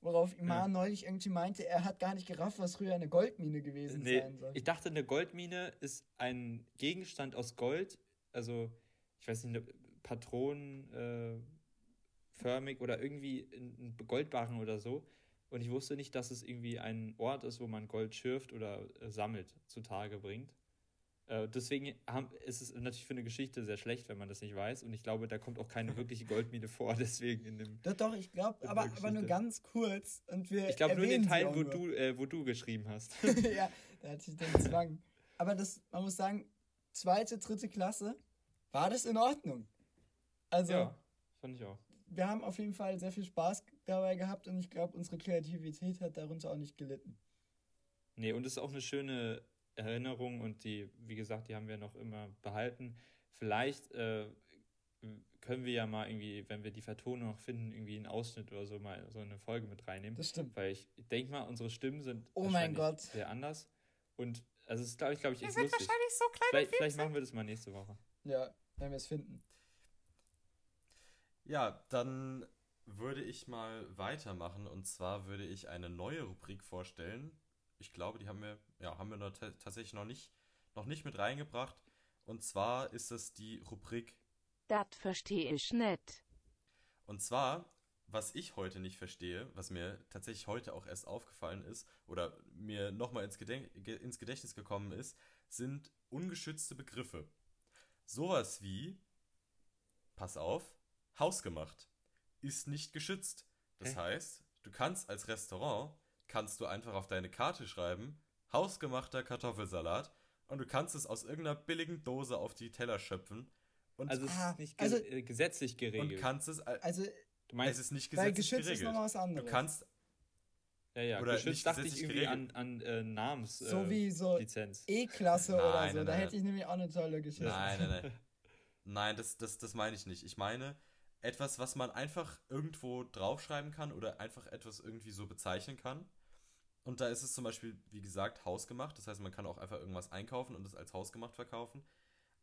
Worauf Iman ja. neulich irgendwie meinte, er hat gar nicht gerafft, was früher eine Goldmine gewesen nee, sein soll. Ich dachte, eine Goldmine ist ein Gegenstand aus Gold, also ich weiß nicht, patronenförmig äh, oder irgendwie ein Goldbarren oder so. Und ich wusste nicht, dass es irgendwie ein Ort ist, wo man Gold schürft oder äh, sammelt, zutage bringt. Äh, deswegen haben, ist es natürlich für eine Geschichte sehr schlecht, wenn man das nicht weiß. Und ich glaube, da kommt auch keine wirkliche Goldmine vor, deswegen in dem. Doch, doch, ich glaube, aber, aber nur ganz kurz. Und wir ich glaube nur in den Teil, wo du, äh, wo du geschrieben hast. ja, da hatte ich den Zwang. Aber das, man muss sagen, zweite, dritte Klasse war das in Ordnung. Also. Ja, fand ich auch. Wir haben auf jeden Fall sehr viel Spaß dabei gehabt und ich glaube, unsere Kreativität hat darunter auch nicht gelitten. Nee, und es ist auch eine schöne Erinnerung und die, wie gesagt, die haben wir noch immer behalten. Vielleicht äh, können wir ja mal irgendwie, wenn wir die Vertonung noch finden, irgendwie einen Ausschnitt oder so mal so eine Folge mit reinnehmen. Das stimmt. Weil ich denke mal, unsere Stimmen sind oh mein Gott. sehr anders. Und also es glaube ich, glaube ich, wir ist sind lustig. wahrscheinlich so kleine vielleicht, vielleicht machen wir das mal nächste Woche. Ja, wenn wir es finden. Ja, dann würde ich mal weitermachen und zwar würde ich eine neue Rubrik vorstellen, ich glaube, die haben wir, ja, haben wir noch tatsächlich noch nicht, noch nicht mit reingebracht. Und zwar ist es die Rubrik. Das verstehe ich nicht. Und zwar, was ich heute nicht verstehe, was mir tatsächlich heute auch erst aufgefallen ist oder mir nochmal ins, ins Gedächtnis gekommen ist, sind ungeschützte Begriffe. Sowas wie, pass auf, hausgemacht, ist nicht geschützt. Das Hä? heißt, du kannst als Restaurant kannst du einfach auf deine Karte schreiben, hausgemachter Kartoffelsalat und du kannst es aus irgendeiner billigen Dose auf die Teller schöpfen. Und also es ist nicht also, äh, gesetzlich geregelt. Und kannst es, also du meinst, es ist nicht gesetzlich geregelt. Ist noch was anderes. Du kannst Ja, ja, Oder geschützt nicht dachte ich gesetzlich irgendwie geregelt. an, an äh, Namens So äh, wie so Lizenz. E-Klasse oder so. nein, da nein. hätte ich nämlich auch eine tolle Geschichte. Nein, nein, nein. Nein, das, das, das meine ich nicht. Ich meine etwas, was man einfach irgendwo draufschreiben kann oder einfach etwas irgendwie so bezeichnen kann. Und da ist es zum Beispiel, wie gesagt, hausgemacht. Das heißt, man kann auch einfach irgendwas einkaufen und es als hausgemacht verkaufen.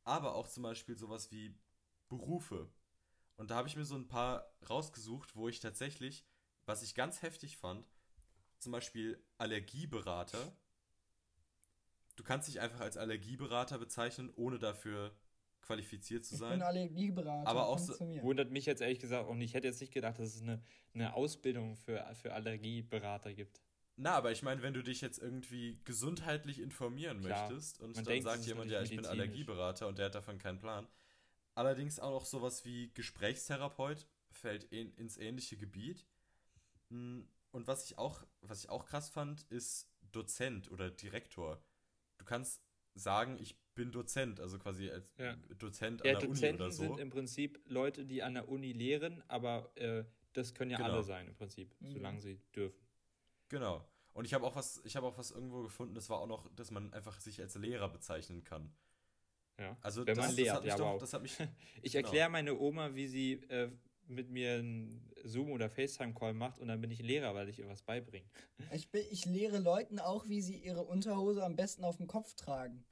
Aber auch zum Beispiel sowas wie Berufe. Und da habe ich mir so ein paar rausgesucht, wo ich tatsächlich, was ich ganz heftig fand, zum Beispiel Allergieberater. Du kannst dich einfach als Allergieberater bezeichnen, ohne dafür qualifiziert zu Ich sein. bin Allergieberater. Aber auch so-. Wundert mich jetzt ehrlich gesagt auch nicht. Ich hätte jetzt nicht gedacht, dass es eine, eine Ausbildung für, für Allergieberater gibt. Na, aber ich meine, wenn du dich jetzt irgendwie gesundheitlich informieren Klar. möchtest und Man dann denkt, sagt jemand, ja, ich bin. Allergieberater und der hat davon keinen Plan. Allerdings auch noch sowas wie Gesprächstherapeut fällt in, ins ähnliche Gebiet. Hm, Und was ich auch, was ich auch krass fand, ist Dozent oder Direktor. Du kannst sagen, ich bin Dozent, also quasi als Ja. Dozent Ja, an der Uni Dozenten oder so. sind im Prinzip Leute, die an der Uni lehren, aber äh, das können ja Genau. alle sein im Prinzip, Mhm. solange sie dürfen. Genau. Und ich habe auch was, ich habe auch was irgendwo gefunden, das war auch noch, dass man einfach sich als Lehrer bezeichnen kann. Ja. Also Wenn das, man das lehrt, hat mich ja, doch, wow. das hat mich, Ich Genau. erkläre meine Oma, wie sie äh, mit mir einen Zoom- oder FaceTime-Call macht und dann bin ich Lehrer, weil ich ihr was beibringe. Ich, bin, ich lehre Leuten auch, wie sie ihre Unterhose am besten auf dem Kopf tragen.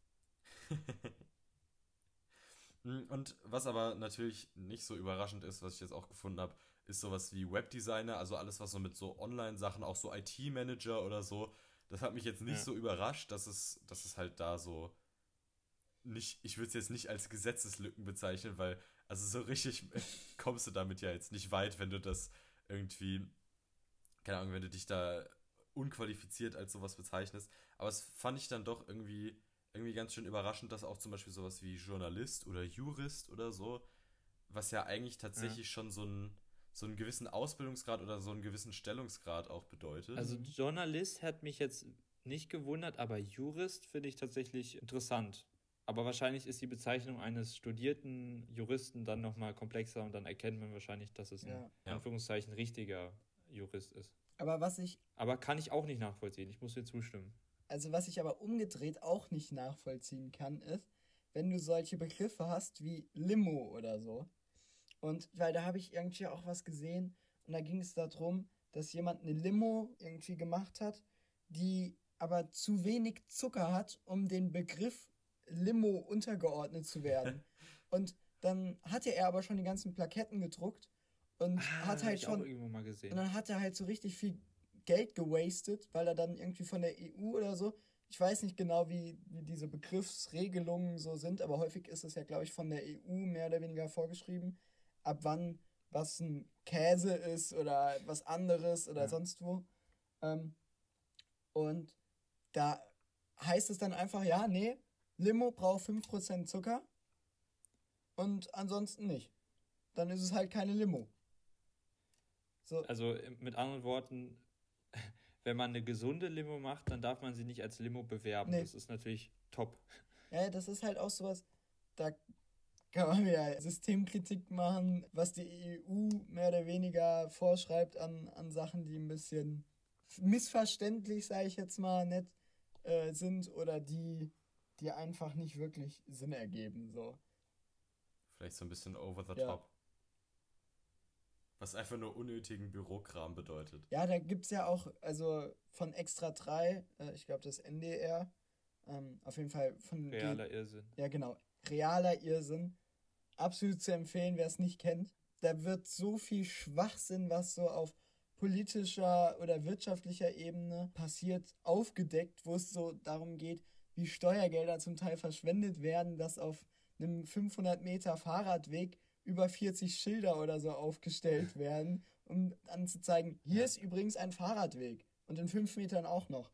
Mm, Und was aber natürlich nicht so überraschend ist, was ich jetzt auch gefunden habe, ist sowas wie Webdesigner, also alles, was so mit so Online-Sachen, auch so IT-Manager oder so. Das hat mich jetzt nicht Ja. so überrascht, dass es, dass es halt da so nicht, ich würde es jetzt nicht als Gesetzeslücken bezeichnen, weil, also so richtig kommst du damit ja jetzt nicht weit, wenn du das irgendwie, keine Ahnung, wenn du dich da unqualifiziert als sowas bezeichnest. Aber es fand ich dann doch irgendwie, irgendwie ganz schön überraschend, dass auch zum Beispiel sowas wie Journalist oder Jurist oder so, was ja eigentlich tatsächlich schon so einen, so einen gewissen Ausbildungsgrad oder so einen gewissen Stellungsgrad auch bedeutet. Also Journalist hat mich jetzt nicht gewundert, aber Jurist finde ich tatsächlich interessant. Aber wahrscheinlich ist die Bezeichnung eines studierten Juristen dann nochmal komplexer und dann erkennt man wahrscheinlich, dass es ein Ja. in Ja. Anführungszeichen richtiger Jurist ist. Aber was ich, Aber kann ich auch nicht nachvollziehen. Ich muss dir zustimmen. also was ich aber umgedreht auch nicht nachvollziehen kann, ist, wenn du solche Begriffe hast wie Limo oder so. Und weil da habe ich irgendwie auch was gesehen und da ging es darum, dass jemand eine Limo irgendwie gemacht hat, die aber zu wenig Zucker hat, um den Begriff Limo untergeordnet zu werden. und dann hatte er aber schon die ganzen Plaketten gedruckt und Ah, hat halt schon irgendwo mal gesehen. und dann hat er halt so richtig viel Geld gewastet, weil er dann irgendwie von der EU oder so, ich weiß nicht genau, wie, wie diese Begriffsregelungen so sind, aber häufig ist es ja, glaube ich, von der EU mehr oder weniger vorgeschrieben, ab wann was ein Käse ist oder was anderes oder Ja. sonst wo. Ähm, und da heißt es dann einfach, ja, nee, Limo braucht 5% Zucker und ansonsten nicht. Dann ist es halt keine Limo. So, Also äh, mit anderen Worten, wenn man eine gesunde Limo macht, dann darf man sie nicht als Limo bewerben. Nee. Das ist natürlich top. Ja, das ist halt auch sowas, da kann man wieder Systemkritik machen, was die EU mehr oder weniger vorschreibt an, an Sachen, die ein bisschen missverständlich, sage ich jetzt mal, nett äh, sind oder die, die einfach nicht wirklich Sinn ergeben. So. Vielleicht so ein bisschen over the Ja. top. Was einfach nur unnötigen Bürokram bedeutet. Ja, da gibt es ja auch, also von Extra 3, äh, ich glaube das NDR, ähm, auf jeden Fall von Realer Irrsinn. Ja, genau. Realer Irrsinn. Absolut zu empfehlen, wer es nicht kennt. Da wird so viel Schwachsinn, was so auf politischer oder wirtschaftlicher Ebene passiert, aufgedeckt, wo es so darum geht, wie Steuergelder zum Teil verschwendet werden, dass auf einem 500 Meter Fahrradweg über 40 Schilder oder so aufgestellt werden, um anzuzeigen, hier ist übrigens ein Fahrradweg und in fünf Metern auch noch.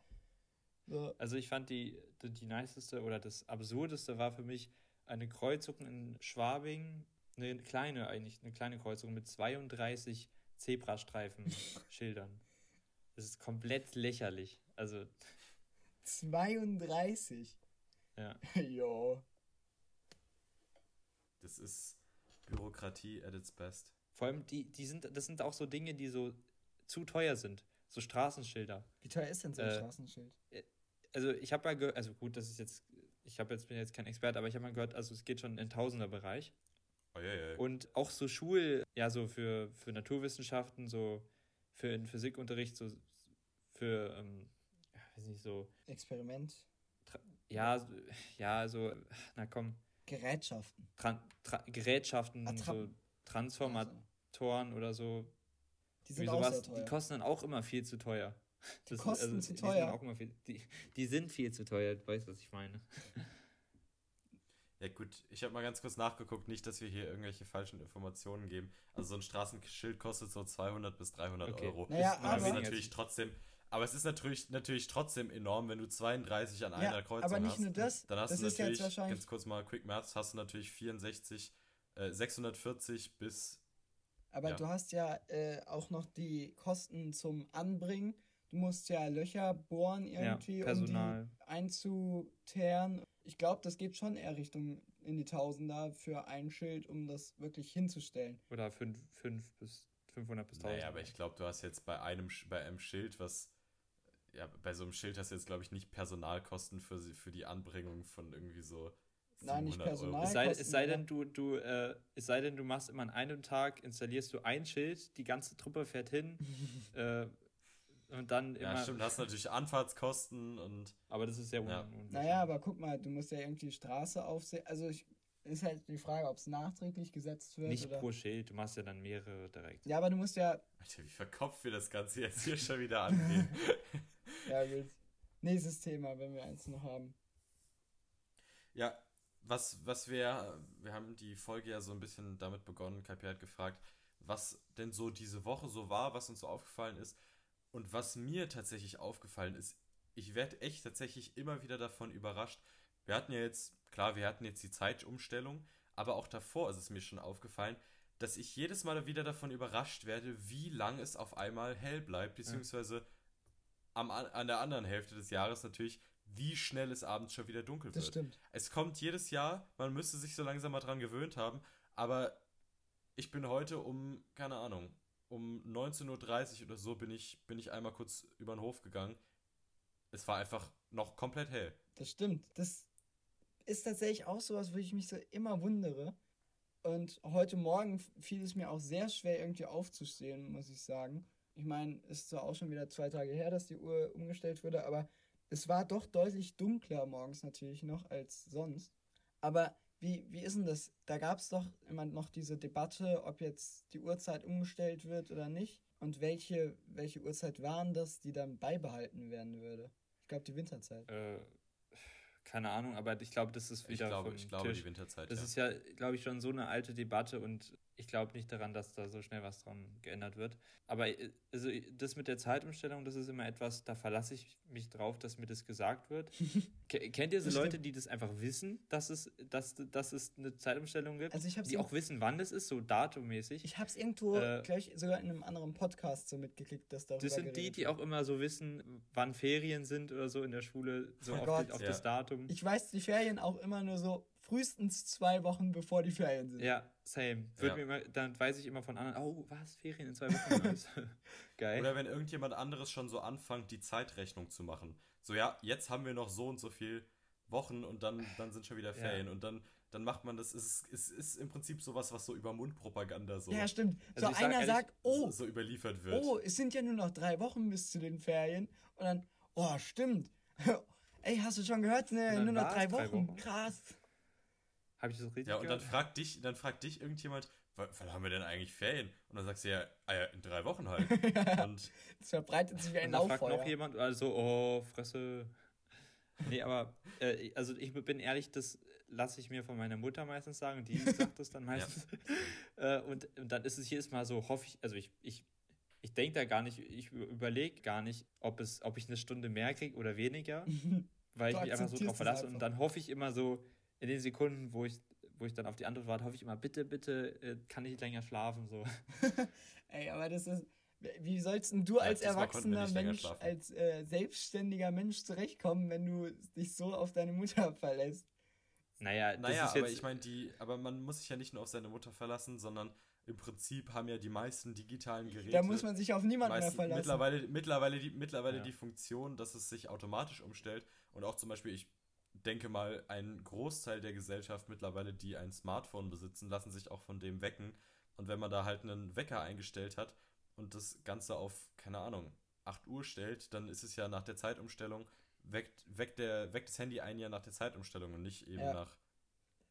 So, Also ich fand die, die, die niceste oder das absurdeste war für mich eine Kreuzung in Schwabing, eine kleine eigentlich, eine kleine Kreuzung mit 32 Zebrastreifen-Schildern. Das ist komplett lächerlich. Also, 32. ja. Jo. Das ist Bürokratie at its best. Vor allem, die, die sind, das sind auch so Dinge, die so zu teuer sind. so Straßenschilder. Wie teuer ist denn so ein äh, Straßenschild? Äh, also ich habe mal gehört, also gut, das ist jetzt, ich habe jetzt bin jetzt kein Experte, aber ich habe mal gehört, also es geht schon in Tausenderbereich. Oh, yeah, yeah. Und auch so Schul, ja, so für, für Naturwissenschaften, so für den Physikunterricht, so für, ähm, ja, weiß nicht, so. Experiment. Ja, ja, so, na komm. Gerätschaften. Tran Tra Gerätschaften, Attrappen. so Transformatoren also. oder so. Die sind sowas, auch sehr teuer. Die kosten dann auch immer viel zu teuer. Die das, kosten also, zu teuer. Die sind, viel, die, die sind viel zu teuer, du weißt, was ich meine. Ja gut, ich habe mal ganz kurz nachgeguckt, nicht, dass wir hier irgendwelche falschen Informationen geben. Also so ein Straßenschild kostet so 200 bis 300 okay. Euro. Naja, aber ist natürlich trotzdem, aber es ist natürlich, natürlich trotzdem enorm, wenn du 32 an einer ja, Kreuzung hast. Aber nicht hast, nur das. Dann hast das du natürlich, ganz kurz mal Quick Maths, hast du natürlich 64, äh, 640 bis. Aber ja. du hast ja äh, auch noch die Kosten zum Anbringen. Du musst ja Löcher bohren irgendwie, ja, um die einzuteeren ich glaube, das geht schon eher Richtung in die Tausender für ein Schild, um das wirklich hinzustellen. Oder 5 bis 500 bis 1000. Naja, aber ich glaube, du hast jetzt bei einem, bei einem Schild, was ja, bei so einem Schild hast du jetzt, glaube ich, nicht Personalkosten für, für die Anbringung von irgendwie so. Nein, nicht Personal. Es sei, es sei denn, du, du, äh, es sei denn, du machst immer an einem Tag, installierst du ein Schild, die ganze Truppe fährt hin, äh, und dann immer. Ja, stimmt, hast natürlich Anfahrtskosten und. Aber das ist ja, ja. Naja, aber guck mal, du musst ja irgendwie die Straße aufsehen. Also ich, ist halt die Frage, ob es nachträglich gesetzt wird. Nicht oder? pro Schild, du machst ja dann mehrere direkt. Ja, aber du musst ja. Alter, wie verkopft wir das Ganze jetzt hier schon wieder angehen. ja, gut. Nächstes Thema, wenn wir eins noch haben. Ja, was, was wir, wir haben die Folge ja so ein bisschen damit begonnen, Kapi hat gefragt, was denn so diese Woche so war, was uns so aufgefallen ist. Und was mir tatsächlich aufgefallen ist, ich werde echt tatsächlich immer wieder davon überrascht. Wir hatten ja jetzt, klar, wir hatten jetzt die Zeitumstellung, aber auch davor ist es mir schon aufgefallen, dass ich jedes Mal wieder davon überrascht werde, wie lang es auf einmal hell bleibt, beziehungsweise am, an der anderen Hälfte des Jahres natürlich, wie schnell es abends schon wieder dunkel wird. Das stimmt. Es kommt jedes Jahr, man müsste sich so langsam mal dran gewöhnt haben, aber ich bin heute um, keine Ahnung, um 19.30 Uhr oder so bin ich, bin ich einmal kurz über den Hof gegangen. Es war einfach noch komplett hell. Das stimmt. Das ist tatsächlich auch sowas, wo ich mich so immer wundere. Und heute Morgen fiel es mir auch sehr schwer, irgendwie aufzustehen, muss ich sagen. Ich meine, es ist zwar auch schon wieder zwei Tage her, dass die Uhr umgestellt wurde, aber es war doch deutlich dunkler morgens natürlich noch als sonst. Aber wie, wie ist denn das? Da gab es doch immer noch diese Debatte, ob jetzt die Uhrzeit umgestellt wird oder nicht. Und welche, welche Uhrzeit waren das, die dann beibehalten werden würde? Ich glaube, die Winterzeit. Äh, keine Ahnung, aber ich glaube, das ist wieder. Ich glaube, ich glaube die Winterzeit. Das ja. ist ja, glaube ich, schon so eine alte Debatte und ich glaube nicht daran, dass da so schnell was dran geändert wird. Aber äh, also das mit der Zeitumstellung, das ist immer etwas, da verlasse ich mich drauf, dass mir das gesagt wird. Kennt ihr so Leute, die das einfach wissen, dass es, dass, dass es eine Zeitumstellung gibt? Also ich die auch wissen, wann das ist, so datummäßig. Ich habe es irgendwo äh, gleich sogar in einem anderen Podcast so mitgeklickt, dass darüber Das sind die, die auch immer so wissen, wann Ferien sind oder so in der Schule, so oh auf, Gott, auf ja. das Datum. Ich weiß die Ferien auch immer nur so frühestens zwei Wochen bevor die Ferien sind. Ja, same. Ja. Mir immer, dann weiß ich immer von anderen, oh, was, Ferien in zwei Wochen? Geil. Oder wenn irgendjemand anderes schon so anfängt, die Zeitrechnung zu machen. So, ja, jetzt haben wir noch so und so viel Wochen und dann, dann sind schon wieder Ferien. Ja. Und dann, dann macht man das, es ist, es ist im Prinzip sowas, was so über Mundpropaganda so. Ja, stimmt. Also so einer sag sagt, oh, so überliefert wird. Oh, es sind ja nur noch drei Wochen bis zu den Ferien. Und dann, oh, stimmt. Ey, hast du schon gehört? Ne, nur noch drei Wochen. drei Wochen. Krass. Habe ich das richtig Ja, und gehört? dann fragt dich, dann fragt dich irgendjemand, wann haben wir denn eigentlich Ferien? Und dann sagst du ja, ah ja in drei Wochen halt. und es verbreitet sich wie ein Lauffeuer. fragt noch jemand, also, oh, Fresse. Nee, aber, äh, also ich bin ehrlich, das lasse ich mir von meiner Mutter meistens sagen, die sagt das dann meistens. ja. äh, und, und dann ist es jedes Mal so, hoffe ich, also ich, ich, ich denke da gar nicht, ich überlege gar nicht, ob, es, ob ich eine Stunde mehr kriege oder weniger, weil ich mich einfach so drauf verlasse. Und dann hoffe ich immer so, in den Sekunden, wo ich, wo ich dann auf die Antwort warte, hoffe ich immer, bitte, bitte, äh, kann ich länger schlafen. So. Ey, aber das ist. Wie sollst du als erwachsener Mensch, als äh, selbstständiger Mensch zurechtkommen, wenn du dich so auf deine Mutter verlässt? Naja, naja aber ich meine, die, aber man muss sich ja nicht nur auf seine Mutter verlassen, sondern im Prinzip haben ja die meisten digitalen Geräte. Da muss man sich auf niemanden meisten, mehr verlassen. Mittlerweile, mittlerweile, die, mittlerweile Ja. die Funktion, dass es sich automatisch umstellt. Und auch zum Beispiel, ich denke mal, ein Großteil der Gesellschaft mittlerweile, die ein Smartphone besitzen, lassen sich auch von dem wecken. Und wenn man da halt einen Wecker eingestellt hat und das Ganze auf, keine Ahnung, 8 Uhr stellt, dann ist es ja nach der Zeitumstellung, weckt, weckt, der, weckt das Handy ein ja nach der Zeitumstellung und nicht eben Ja. nach.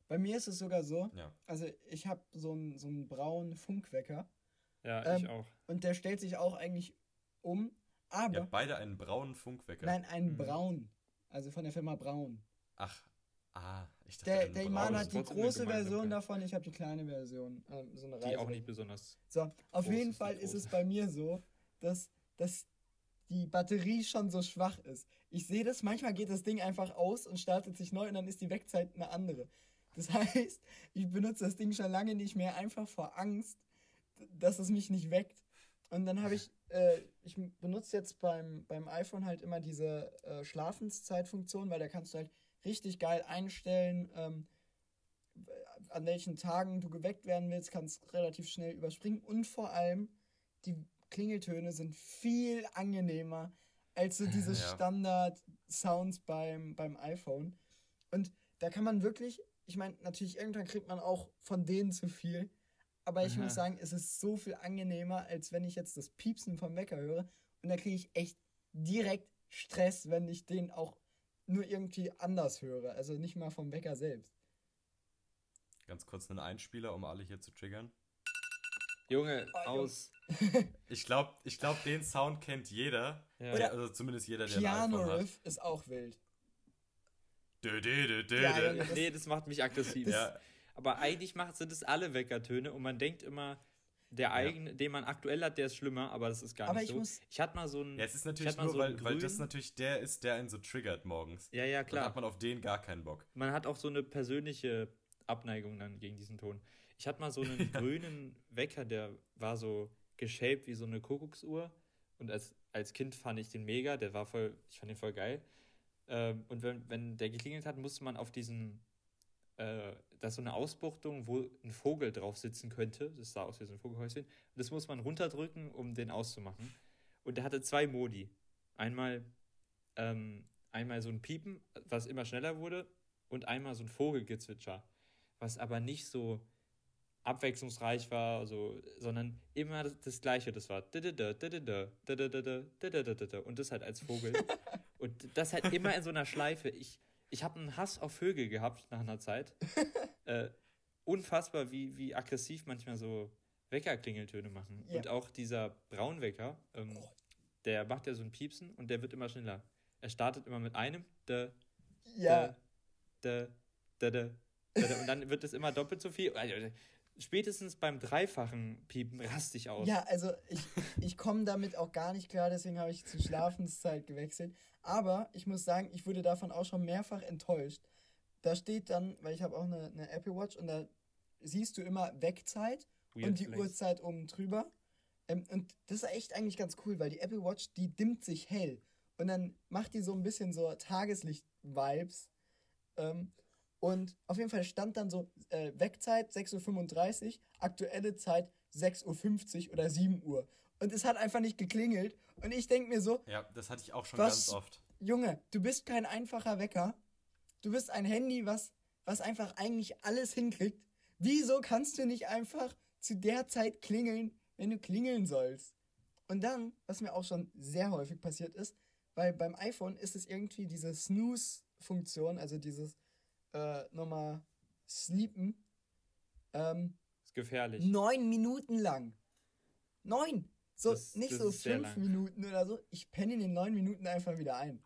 Bei mir ist es sogar so, Ja. also ich habe so einen so einen braunen Funkwecker Ja, ich Ähm, auch. und der stellt sich auch eigentlich um, aber Ihr habt beide einen braunen Funkwecker. nein, einen Mhm. braun, also von der Firma Braun. Ach, ah, ich dachte, Der, der. Iman ist hat die große. Version davon, ich habe die kleine Version, ähm, so eine Die Reise. auch nicht besonders. So, auf groß jeden ist die Fall ist große. es bei mir so, dass, dass die Batterie schon so schwach ist. Ich sehe das, manchmal geht das Ding einfach aus und startet sich neu und dann ist die Wegzeit eine andere. Das heißt, ich benutze das Ding schon lange nicht mehr, einfach vor Angst, dass es mich nicht weckt. Und dann habe ich, äh, ich benutze jetzt beim, beim iPhone halt immer diese äh, Schlafenszeitfunktion, weil da kannst du halt richtig geil einstellen, ähm, an welchen Tagen du geweckt werden willst, kannst relativ schnell überspringen und vor allem die Klingeltöne sind viel angenehmer als so diese Ja. Standard-Sounds beim, beim iPhone. Und da kann man wirklich, ich meine, natürlich irgendwann kriegt man auch von denen zu viel, aber ich Aha. muss sagen, es ist so viel angenehmer, als wenn ich jetzt das Piepsen vom Wecker höre und da kriege ich echt direkt Stress, wenn ich den auch nur irgendwie anders höre, also nicht mal vom Wecker selbst. Ganz kurz einen Einspieler, um alle hier zu triggern. Junge, Ah, aus. Ich glaube, ich glaub, den Sound kennt jeder. Ja. Oder- also zumindest jeder, der Piano hat. Riff ist auch wild. Dö, dö, dö, dö, Ja, dö. Junge, das- nee, das macht mich aggressiv. Ja, Aber eigentlich macht, sind es alle Weckertöne und man denkt immer, der eigene, den man aktuell hat, der ist schlimmer, aber das ist gar Aber nicht ich so. muss- ich hatte mal so einen. ja, es ist ich natürlich nur, so weil, weil das natürlich der ist, der einen so triggert morgens. Ja, ja, Dann klar. hat man auf den gar keinen Bock. man hat auch so eine persönliche Abneigung dann gegen diesen Ton. Ich hatte mal so einen grünen Wecker, der war so geshaped wie so eine Kuckucksuhr. Und als, als Kind fand ich den mega, der war voll, ich fand den voll geil. Ähm, und wenn, wenn der geklingelt hat, musste man auf diesen, äh, da ist so eine Ausbuchtung, wo ein Vogel drauf sitzen könnte. Das sah aus wie so ein Vogelhäuschen. Das muss man runterdrücken, um den auszumachen. Und der hatte zwei Modi. Einmal, ähm, einmal so ein Piepen, was immer schneller wurde, und einmal so ein Vogelgezwitscher, was aber nicht so abwechslungsreich war, also, sondern immer das, das gleiche. Das war und das halt als Vogel. und das halt immer in so einer Schleife. Ich, ich habe einen Hass auf Vögel gehabt nach einer Zeit. äh, unfassbar, wie, wie aggressiv manchmal so Weckerklingeltöne machen. Ja. Und auch dieser Braunwecker, ähm, der macht ja so ein Piepsen und der wird immer schneller. Er startet immer mit einem, da, Ja, da, da, da, da, da, und dann wird es immer doppelt so viel. Spätestens beim dreifachen Piepen raste ich aus. ja, also ich, ich komme damit auch gar nicht klar, deswegen habe ich zur Schlafenszeit gewechselt. Aber ich muss sagen, ich wurde davon auch schon mehrfach enttäuscht. Da steht dann, weil ich habe auch eine, eine Apple Watch und da siehst du immer Wegzeit Weird und die Flex. Uhrzeit oben drüber. Ähm, und das ist echt eigentlich ganz cool, weil die Apple Watch, die dimmt sich hell. Und dann macht die so ein bisschen so Tageslicht-Vibes. Ähm, und auf jeden Fall stand dann so äh, Wegzeit 6.35 Uhr, aktuelle Zeit 6.50 Uhr oder 7 Uhr. Und es hat einfach nicht geklingelt. Und ich denke mir so, Ja, das hatte ich auch schon Was? ganz oft. Junge, du bist kein einfacher Wecker. Du bist ein Handy, was, was einfach eigentlich alles hinkriegt. Wieso kannst du nicht einfach zu der Zeit klingeln, wenn du klingeln sollst? Und dann, was mir auch schon sehr häufig passiert ist, weil beim iPhone ist es irgendwie diese Snooze-Funktion, also dieses äh, nochmal Sleepen, ähm, ist gefährlich. neun Minuten lang. Neun! So, Das- nicht das so fünf. Minuten oder so. Ich penne in den neun Minuten einfach wieder ein.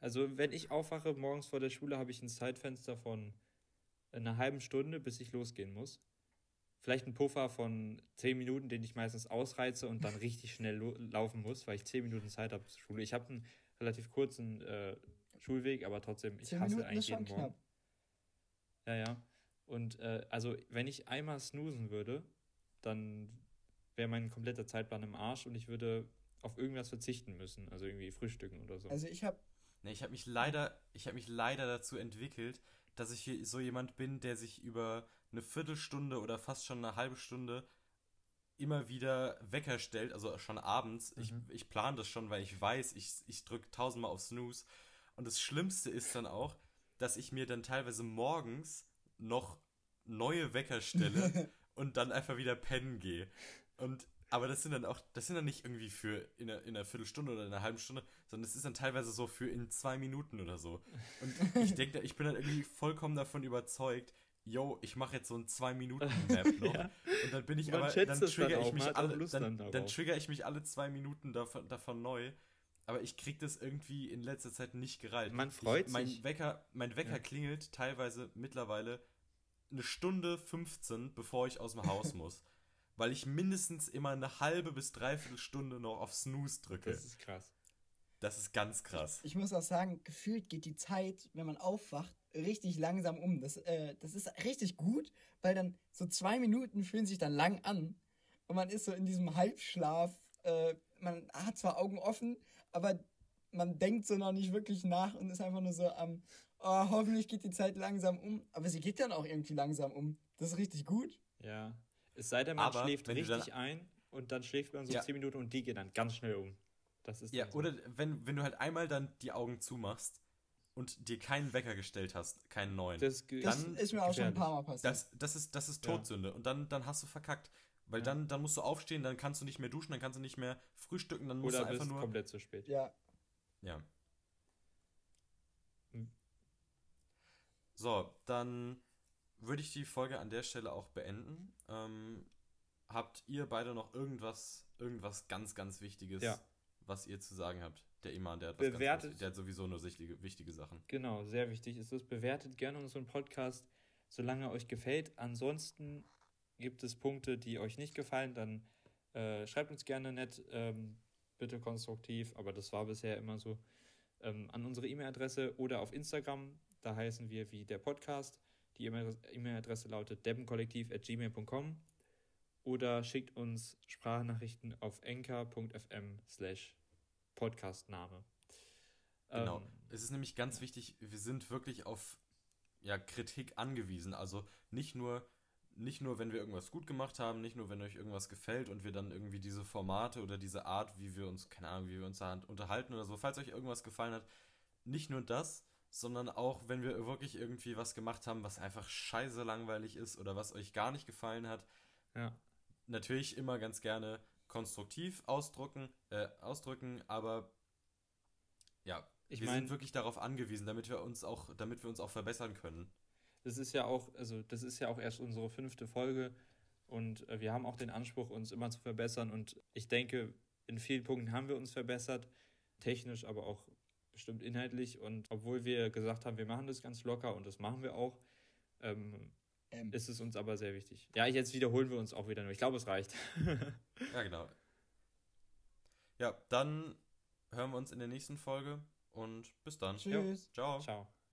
Also, wenn ich aufwache morgens vor der Schule, habe ich ein Zeitfenster von einer halben Stunde, bis ich losgehen muss. Vielleicht ein Puffer von zehn Minuten, den ich meistens ausreize und dann richtig schnell laufen muss, weil ich zehn Minuten Zeit habe zur Schule. Ich habe einen relativ kurzen äh, Schulweg, aber trotzdem, ich hasse Minuten eigentlich jeden Morgen. Ja, ja. Und äh, also, wenn ich einmal snoosen würde, dann wäre mein kompletter Zeitplan im Arsch und ich würde auf irgendwas verzichten müssen. Also irgendwie frühstücken oder so. Also ich habe Nee, ich habe mich leider, ich habe mich leider dazu entwickelt, dass ich hier so jemand bin, der sich über eine Viertelstunde oder fast schon eine halbe Stunde immer wieder Wecker stellt, also schon abends. Mhm. Ich, ich plane das schon, weil ich weiß, ich, ich drücke tausendmal auf Snooze. Und das Schlimmste ist dann auch, dass ich mir dann teilweise morgens noch neue Wecker stelle und dann einfach wieder pennen gehe. Und aber das sind dann auch, das sind dann nicht irgendwie für in einer, in einer Viertelstunde oder in einer halben Stunde, sondern es ist dann teilweise so für in zwei Minuten oder so. Und ich denke, ich bin dann irgendwie vollkommen davon überzeugt, yo, ich mache jetzt so ein zwei Minuten Map noch. ja. Und dann bin ich Man aber, dann trigger ich mich alle, dann, dann, dann trigger ich mich alle zwei Minuten davon, davon neu. Aber ich krieg das irgendwie in letzter Zeit nicht gereilt. Man freut ich, mein sich. Wecker, mein Wecker ja. klingelt teilweise mittlerweile eine Stunde 15, bevor ich aus dem Haus muss. Weil ich mindestens immer eine halbe bis dreiviertel Stunde noch auf Snooze drücke. Das ist krass. Das ist ganz krass. Ich muss auch sagen, gefühlt geht die Zeit, wenn man aufwacht, richtig langsam um. Das, äh, das ist richtig gut, weil dann so zwei Minuten fühlen sich dann lang an und man ist so in diesem Halbschlaf. Äh, man hat zwar Augen offen, aber man denkt so noch nicht wirklich nach und ist einfach nur so am, oh, hoffentlich geht die Zeit langsam um. Aber sie geht dann auch irgendwie langsam um. Das ist richtig gut. Ja. Es sei denn, man aber schläft richtig ein und dann schläft man so ja. 10 Minuten und die geht dann ganz schnell um. Das ist ja, so. oder wenn, wenn du halt einmal dann die Augen zumachst und dir keinen Wecker gestellt hast, keinen neuen. Das, dann das ist mir auch schon ein paar Mal passiert. Das, das, ist, das ist Todsünde. Ja. Und dann, dann hast du verkackt. Weil ja. dann, dann musst du aufstehen, dann kannst du nicht mehr duschen, dann kannst du nicht mehr frühstücken, dann musst Oder du einfach nur. komplett zu spät. Ja. Ja. Hm. So, dann würde ich die Folge an der Stelle auch beenden. Ähm, habt ihr beide noch irgendwas, irgendwas ganz, ganz Wichtiges, ja. was ihr zu sagen habt? Der Iman, der hat, was bewertet, ganz, der hat sowieso nur wichtige, wichtige Sachen. Genau, sehr wichtig ist es. Bewertet gerne unseren Podcast, solange er euch gefällt. Ansonsten gibt es Punkte, die euch nicht gefallen, dann äh, schreibt uns gerne nett, ähm, bitte konstruktiv, aber das war bisher immer so, ähm, an unsere E-Mail-Adresse oder auf Instagram. Da heißen wir wie der Podcast. Die E-Mail-Adresse lautet debbenkollektiv.gmail.com oder schickt uns Sprachnachrichten auf enker.fm slash Podcastname. Genau. Ähm, es ist nämlich ganz wichtig, wir sind wirklich auf ja, Kritik angewiesen. Also nicht nur, nicht nur, wenn wir irgendwas gut gemacht haben, nicht nur, wenn euch irgendwas gefällt und wir dann irgendwie diese Formate oder diese Art, wie wir uns, keine Ahnung, wie wir uns da unterhalten oder so, falls euch irgendwas gefallen hat, nicht nur das, sondern auch, wenn wir wirklich irgendwie was gemacht haben, was einfach scheiße langweilig ist oder was euch gar nicht gefallen hat. Ja. Natürlich immer ganz gerne konstruktiv ausdrücken, äh, ausdrücken, aber ja, ich wir mein, sind wirklich darauf angewiesen, damit wir uns auch, damit wir uns auch verbessern können. Das ist ja auch, also das ist ja auch erst unsere fünfte Folge und äh, wir haben auch den Anspruch, uns immer zu verbessern und ich denke, in vielen Punkten haben wir uns verbessert, technisch, aber auch bestimmt inhaltlich. Und obwohl wir gesagt haben, wir machen das ganz locker und das machen wir auch, ähm, ähm. ist es uns aber sehr wichtig. Ja, jetzt wiederholen wir uns auch wieder nur. Ich glaube, es reicht. ja, genau. Ja, dann hören wir uns in der nächsten Folge und bis dann. Tschüss. Ciao. Ciao.